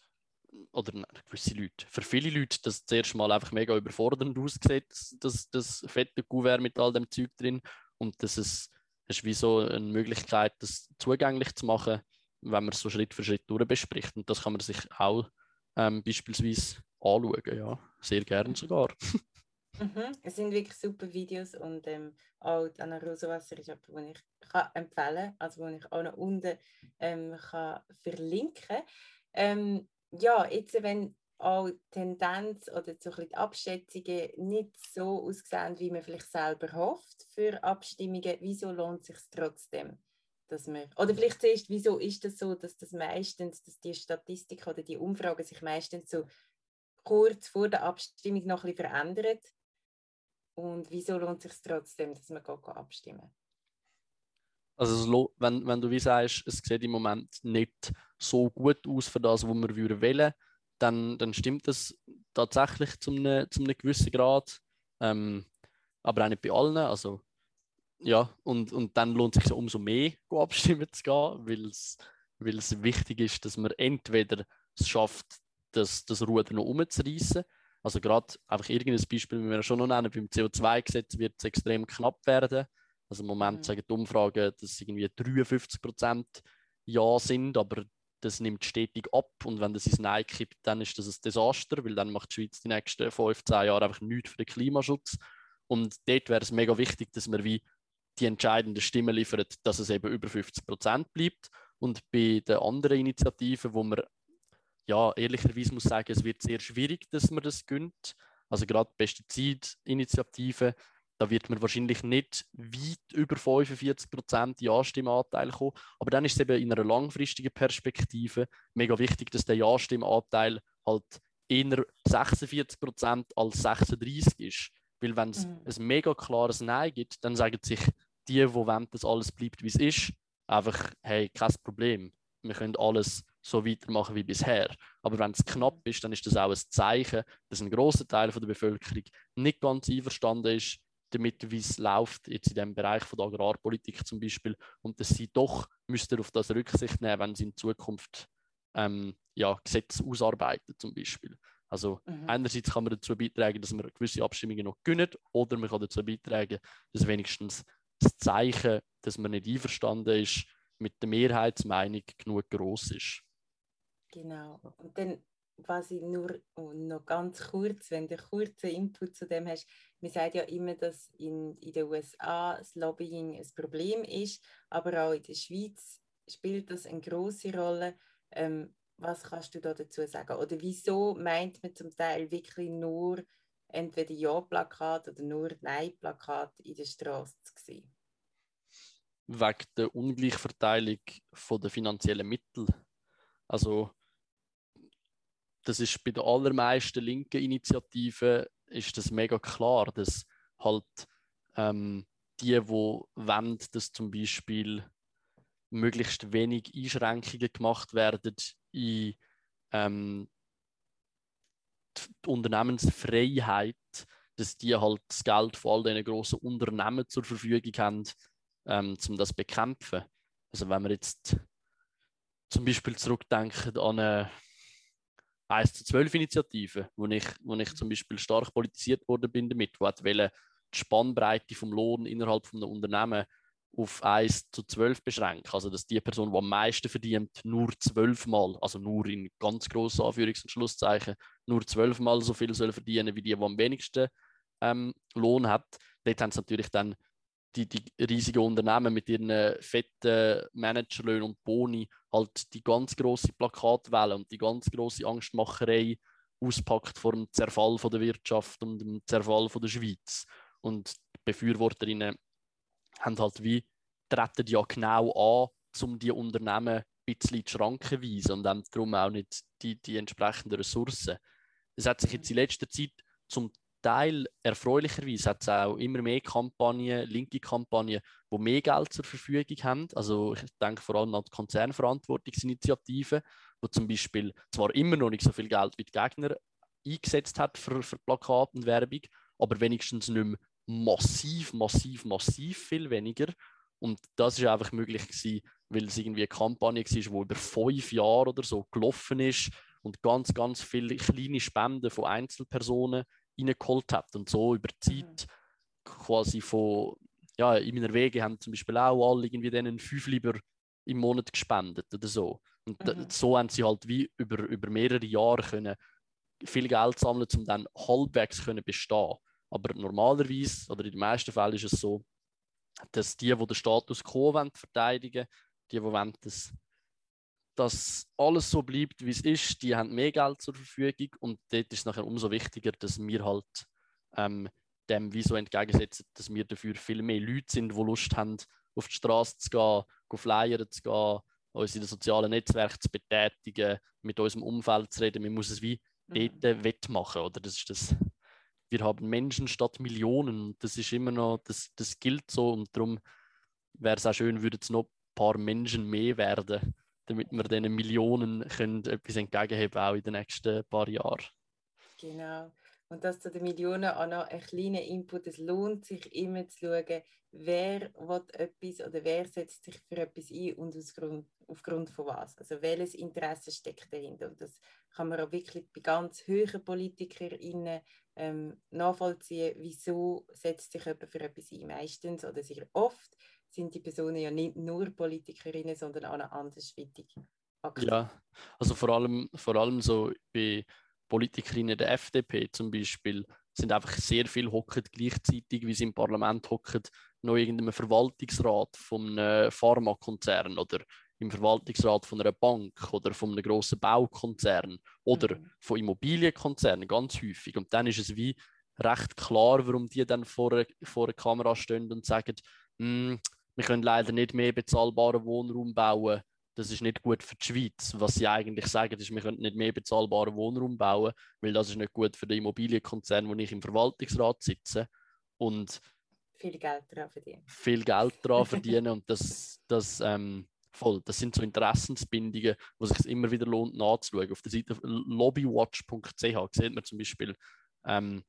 oder nein, gewisse Leute, für viele Leute das zuerst mal einfach mega überfordernd aussieht, das, das fette Kuvert mit all dem Zeug drin. Und dass es ist wie so eine Möglichkeit, das zugänglich zu machen, wenn man es so Schritt für Schritt durchbespricht und das kann man sich auch ähm, beispielsweise anschauen, ja, sehr gern sogar. Mhm. Es sind wirklich super Videos und ähm, auch Anna Rosenwasser ist etwas, das ich kann empfehlen kann, also wo ich auch noch unten ähm, kann verlinken. Ähm, ja, jetzt, wenn auch Tendenz oder so die Abschätzungen nicht so aussehen, wie man vielleicht selber hofft für Abstimmungen, wieso lohnt es sich trotzdem? Dass man, oder vielleicht zuerst, wieso ist das so, dass das meistens, dass die Statistik oder die Umfragen sich meistens so kurz vor der Abstimmung noch ein bisschen verändern? Und wieso lohnt es sich trotzdem, dass man abstimmen also wenn, wenn du wie sagst, es sieht im Moment nicht so gut aus für das, was wir würden wollen, dann, dann stimmt das tatsächlich zu einem, zu einem gewissen Grad. Ähm, aber auch nicht bei allen. Also, ja, und, und dann lohnt es sich umso mehr, abstimmen zu gehen, weil es, wichtig ist, dass man entweder es schafft, das, das Ruder noch umzureißen, Also gerade einfach irgendein Beispiel, wie wir schon noch nennen, beim CO2-Gesetz wird es extrem knapp werden. Also im Moment mhm. sagen die Umfragen, dass irgendwie 53 Prozent Ja sind, aber das nimmt stetig ab und wenn das ins Nein kippt, dann ist das ein Desaster, weil dann macht die Schweiz die nächsten 15 Jahre einfach nichts für den Klimaschutz. Und dort wäre es mega wichtig, dass wir wie die entscheidende Stimme liefern, dass es eben über 50 Prozent bleibt. Und bei den anderen Initiativen, wo man ja ehrlicherweise muss sagen, es wird sehr schwierig, dass man das gönnt. Also gerade die Pestizidinitiative, da wird man wahrscheinlich nicht weit über 45 Prozent Ja-Stimmanteil kommen. Aber dann ist es eben in einer langfristigen Perspektive mega wichtig, dass der Ja-Stimmanteil halt eher 46 Prozent als 36 ist. Weil wenn es mhm. ein mega klares Nein gibt, dann sagen sich die, die wollen, dass alles bleibt, wie es ist, einfach, hey, kein Problem. Wir können alles so weitermachen wie bisher. Aber wenn es knapp mhm. ist, dann ist das auch ein Zeichen, dass ein großer Teil von der Bevölkerung nicht ganz einverstanden ist damit, wie es läuft, jetzt in dem Bereich von der Agrarpolitik zum Beispiel, und dass sie doch müssten auf das Rücksicht nehmen, wenn sie in Zukunft ähm, ja, Gesetze ausarbeiten zum Beispiel. Also mhm. einerseits kann man dazu beitragen, dass man gewisse Abstimmungen noch gönnt, oder man kann dazu beitragen, dass wenigstens das Zeichen, dass man nicht einverstanden ist, mit der Mehrheitsmeinung genug groß ist. Genau. Und dann ich nur noch ganz kurz, wenn du einen kurzen Input zu dem hast, man sagt ja immer, dass in, in den USA das Lobbying ein Problem ist, aber auch in der Schweiz spielt das eine große Rolle. Ähm, was kannst du da dazu sagen? Oder wieso meint man zum Teil wirklich nur entweder Ja-Plakat oder nur Nein-Plakat in der Straße zu sehen? Wegen der Ungleichverteilung der finanziellen Mittel. Also das ist bei den allermeisten linken Initiativen ist das mega klar, dass halt ähm, die, die wollen, dass zum Beispiel möglichst wenig Einschränkungen gemacht werden in ähm, die Unternehmensfreiheit, dass die halt das Geld von all diesen grossen Unternehmen zur Verfügung haben, ähm, um das zu bekämpfen. Also wenn wir jetzt zum Beispiel zurückdenken an eine 1 zu 12 Initiative, wo ich, wo ich zum Beispiel stark politisiert worden bin damit, wo die Spannbreite vom Lohn innerhalb von einem Unternehmen auf 1 zu 12 beschränken. Also, dass die Person, die am meisten verdient, nur zwölfmal, also nur in ganz grossen Anführungs- und Schlusszeichen, nur zwölfmal so viel soll verdienen wie die, die am wenigsten ähm, Lohn hat. Dort haben sie natürlich dann die, die riesigen Unternehmen mit ihren äh, fetten Managerlöhnen und Boni halt die ganz große Plakatwelle und die ganz große Angstmacherei auspackt vor dem Zerfall von der Wirtschaft und dem Zerfall von der Schweiz. Und die Befürworterinnen haben halt wie treten ja genau an, um die Unternehmen ein bisschen in die Schranken zu weisen und haben darum auch nicht die, die entsprechenden Ressourcen. Es hat sich jetzt in letzter Zeit zum Teil erfreulicherweise hat es auch immer mehr Kampagnen, linke Kampagnen, die mehr Geld zur Verfügung haben. Also ich denke vor allem an die Konzernverantwortungsinitiative, wo zum Beispiel zwar immer noch nicht so viel Geld wie die Gegner eingesetzt hat für, für Plakate und Werbung, aber wenigstens nicht mehr massiv, massiv, massiv viel weniger. Und das ist einfach möglich gewesen, weil es irgendwie eine Kampagne war, die über fünf Jahre oder so gelaufen ist und ganz, ganz viele kleine Spenden von Einzelpersonen reingeholt hat. Und so über die Zeit mhm. quasi von, ja, in meiner Wege haben zum Beispiel auch alle irgendwie denen fünf lieber im Monat gespendet oder so. Und mhm. so haben sie halt wie über, über mehrere Jahre können viel Geld sammeln, um dann halbwegs können bestehen. Aber normalerweise, oder in den meisten Fällen ist es so, dass die, die den Status quo wollen, verteidigen, die, die wollen, dass dass alles so bleibt, wie es ist. Die haben mehr Geld zur Verfügung und dort ist es nachher umso wichtiger, dass wir halt ähm, dem wie so entgegensetzen, dass wir dafür viel mehr Leute sind, die Lust haben, auf die Straße zu gehen, auf Flyer zu gehen, uns in den sozialen Netzwerken zu betätigen, mit unserem Umfeld zu reden. Man muss es wie mhm. dort wettmachen. Oder? Das ist das, wir haben Menschen statt Millionen. Das ist immer noch, das, das gilt so und darum wäre es auch schön, würde es noch ein paar Menschen mehr werden damit wir diesen Millionen können etwas entgegenheben auch in den nächsten paar Jahren. Genau. Und das zu den Millionen auch noch ein kleiner Input. Es lohnt sich immer zu schauen, wer will etwas oder wer setzt sich für etwas ein und Grund, aufgrund von was. Also welches Interesse steckt dahinter. Und das kann man auch wirklich bei ganz hohen PolitikerInnen ähm, nachvollziehen, wieso setzt sich jemand für etwas ein. Meistens oder sehr oft sind die Personen ja nicht nur PolitikerInnen, sondern auch andersweitig aktiv. Ja, also vor allem, vor allem so bei Politikerinnen der FDP zum Beispiel sind einfach sehr viel hocken gleichzeitig, wie sie im Parlament hocken, noch irgendeinem Verwaltungsrat von einem Pharmakonzern oder im Verwaltungsrat von einer Bank oder von einem grossen Baukonzern oder mhm. von Immobilienkonzernen ganz häufig. Und dann ist es wie recht klar, warum die dann vor, vor der Kamera stehen und sagen, hm, wir können leider nicht mehr bezahlbaren Wohnraum bauen, das ist nicht gut für die Schweiz. Was sie eigentlich sagen, ist, wir können nicht mehr bezahlbaren Wohnraum bauen, weil das ist nicht gut für den Immobilienkonzern, wo ich im Verwaltungsrat sitze und viel Geld daran verdienen. Viel Geld daran verdienen und das, das ähm, voll. Das sind so Interessensbindungen, wo es sich immer wieder lohnt nachzuschauen. Auf der Seite lobbywatch.ch sieht man zum Beispiel ähm,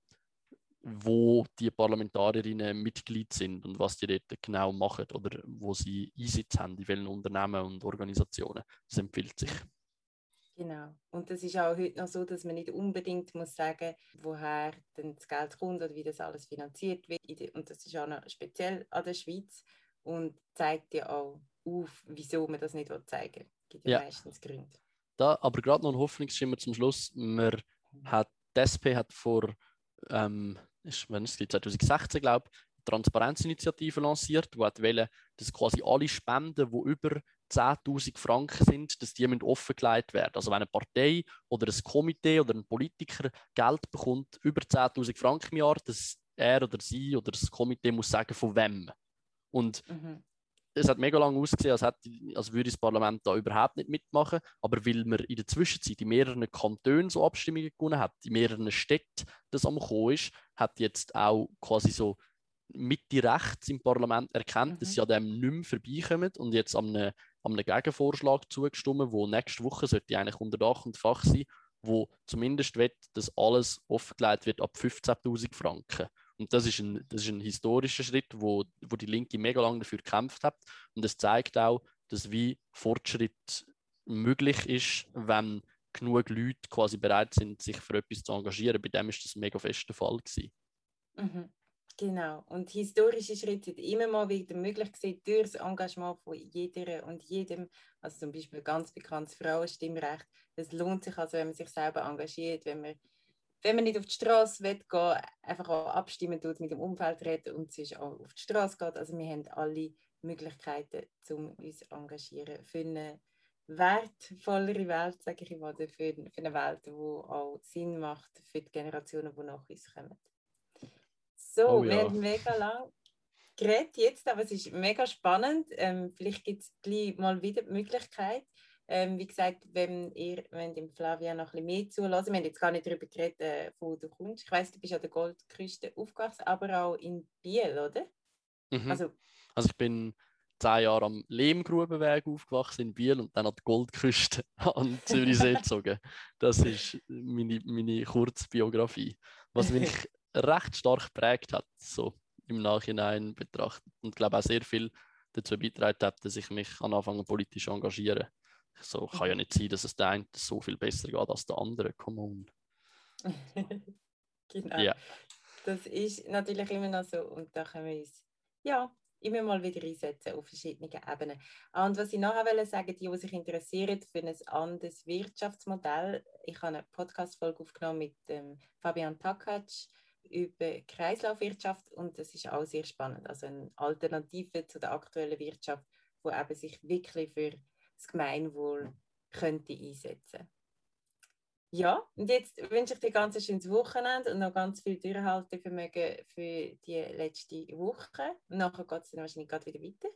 wo die Parlamentarierinnen Mitglied sind und was die dort genau machen oder wo sie Einsitz haben, in welchen Unternehmen und Organisationen. Das empfiehlt sich. Genau. Und das ist auch heute noch so, dass man nicht unbedingt muss sagen, woher denn das Geld kommt oder wie das alles finanziert wird. Und das ist auch noch speziell an der Schweiz und zeigt ja auch auf, wieso man das nicht zeigen will. Es gibt ja, ja. meistens Gründe. Da, aber gerade noch ein Hoffnungsschimmer zum Schluss. Man mhm. hat, die SP hat vor ähm, ist, wenn es 2016 glaube ich, Transparenzinitiative lanciert, die wollte, dass quasi alle Spenden, die über 10.000 Franken sind, dass die offengelegt werden. Also wenn eine Partei oder ein Komitee oder ein Politiker Geld bekommt, über 10.000 Franken im Jahr, dass er oder sie oder das Komitee muss sagen, von wem. Und mhm es hat mega lange ausgesehen, als, hätte, als würde das Parlament da überhaupt nicht mitmachen. Aber weil man in der Zwischenzeit in mehreren Kantonen so Abstimmungen gewonnen hat, in mehreren Städten das am Kommen ist, hat jetzt auch quasi so Mitte rechts im Parlament erkannt, mhm. dass sie an dem nicht mehr vorbeikommen und jetzt an einem, an einem Gegenvorschlag zugestimmt, wo nächste Woche sollte eigentlich unter Dach und Fach sein, wo zumindest wird, dass alles offengelegt wird ab 15.000 Franken. Und das ist ein, das ist ein historischer Schritt, wo, wo die Linke mega lange dafür gekämpft hat. Und es zeigt auch, dass wie Fortschritt möglich ist, wenn genug Leute quasi bereit sind, sich für etwas zu engagieren. Bei dem ist das mega fester Fall gewesen. Mhm. Genau. Und historische Schritte sind immer mal wieder möglich gewesen durch das Engagement von jeder und jedem. Also zum Beispiel ganz bekanntes Frauenstimmrecht. Es lohnt sich also, wenn man sich selber engagiert, wenn man wenn man nicht auf die Straße will, gehen, einfach auch abstimmen tut, mit dem Umfeld reden und sich auch auf die Straße geht. Also wir haben alle Möglichkeiten, um uns zu engagieren für eine wertvollere Welt, sage ich mal, für, für eine Welt, die auch Sinn macht für die Generationen, die nach uns kommen. So, oh, ja. wir haben mega lang geredet jetzt, aber es ist mega spannend. Ähm, vielleicht gibt es gleich mal wieder die Möglichkeit, ähm, wie gesagt, wenn ihr wenn dem Flavia noch ein bisschen mehr zulassen, wir haben jetzt gar nicht darüber geredet, äh, wo du kommst. Ich weiß, du bist an der Goldküste aufgewachsen, aber auch in Biel, oder? Mhm. Also, also ich bin zehn Jahre am Lehmgrubenweg aufgewachsen in Biel und dann an der Goldküste an Zürichsee gezogen. Das ist meine, meine Kurzbiografie, was mich recht stark geprägt hat, so im Nachhinein betrachtet. Und ich glaube auch sehr viel dazu beigetragen hat, dass ich mich an anfangen politisch engagieren. So kann ja nicht sein, dass es der eine so viel besser geht als der andere. Come on. genau. Ja. Das ist natürlich immer noch so und da können wir uns ja, immer mal wieder einsetzen auf verschiedenen Ebenen. Und was ich nachher will sagen, die, die sich interessieren für ein anderes Wirtschaftsmodell, ich habe eine Podcast-Folge aufgenommen mit ähm, Fabian Takac über Kreislaufwirtschaft und das ist auch sehr spannend. Also eine Alternative zu der aktuellen Wirtschaft, wo eben sich wirklich für das Gemeinwohl könnte einsetzen ja, und jetzt wünsche ich dir ganz ein schönes Wochenende und noch ganz viel Durchhaltevermögen für die letzte Woche. Und nachher geht es dann wahrscheinlich gerade wieder weiter.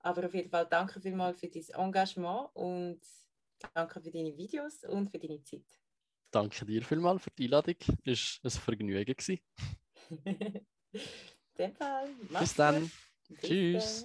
Aber auf jeden Fall danke vielmals für dein Engagement und danke für deine Videos und für deine Zeit. Danke dir vielmals für die Einladung. Es war ein Vergnügen. Bis dann. Bis dann. Tschüss.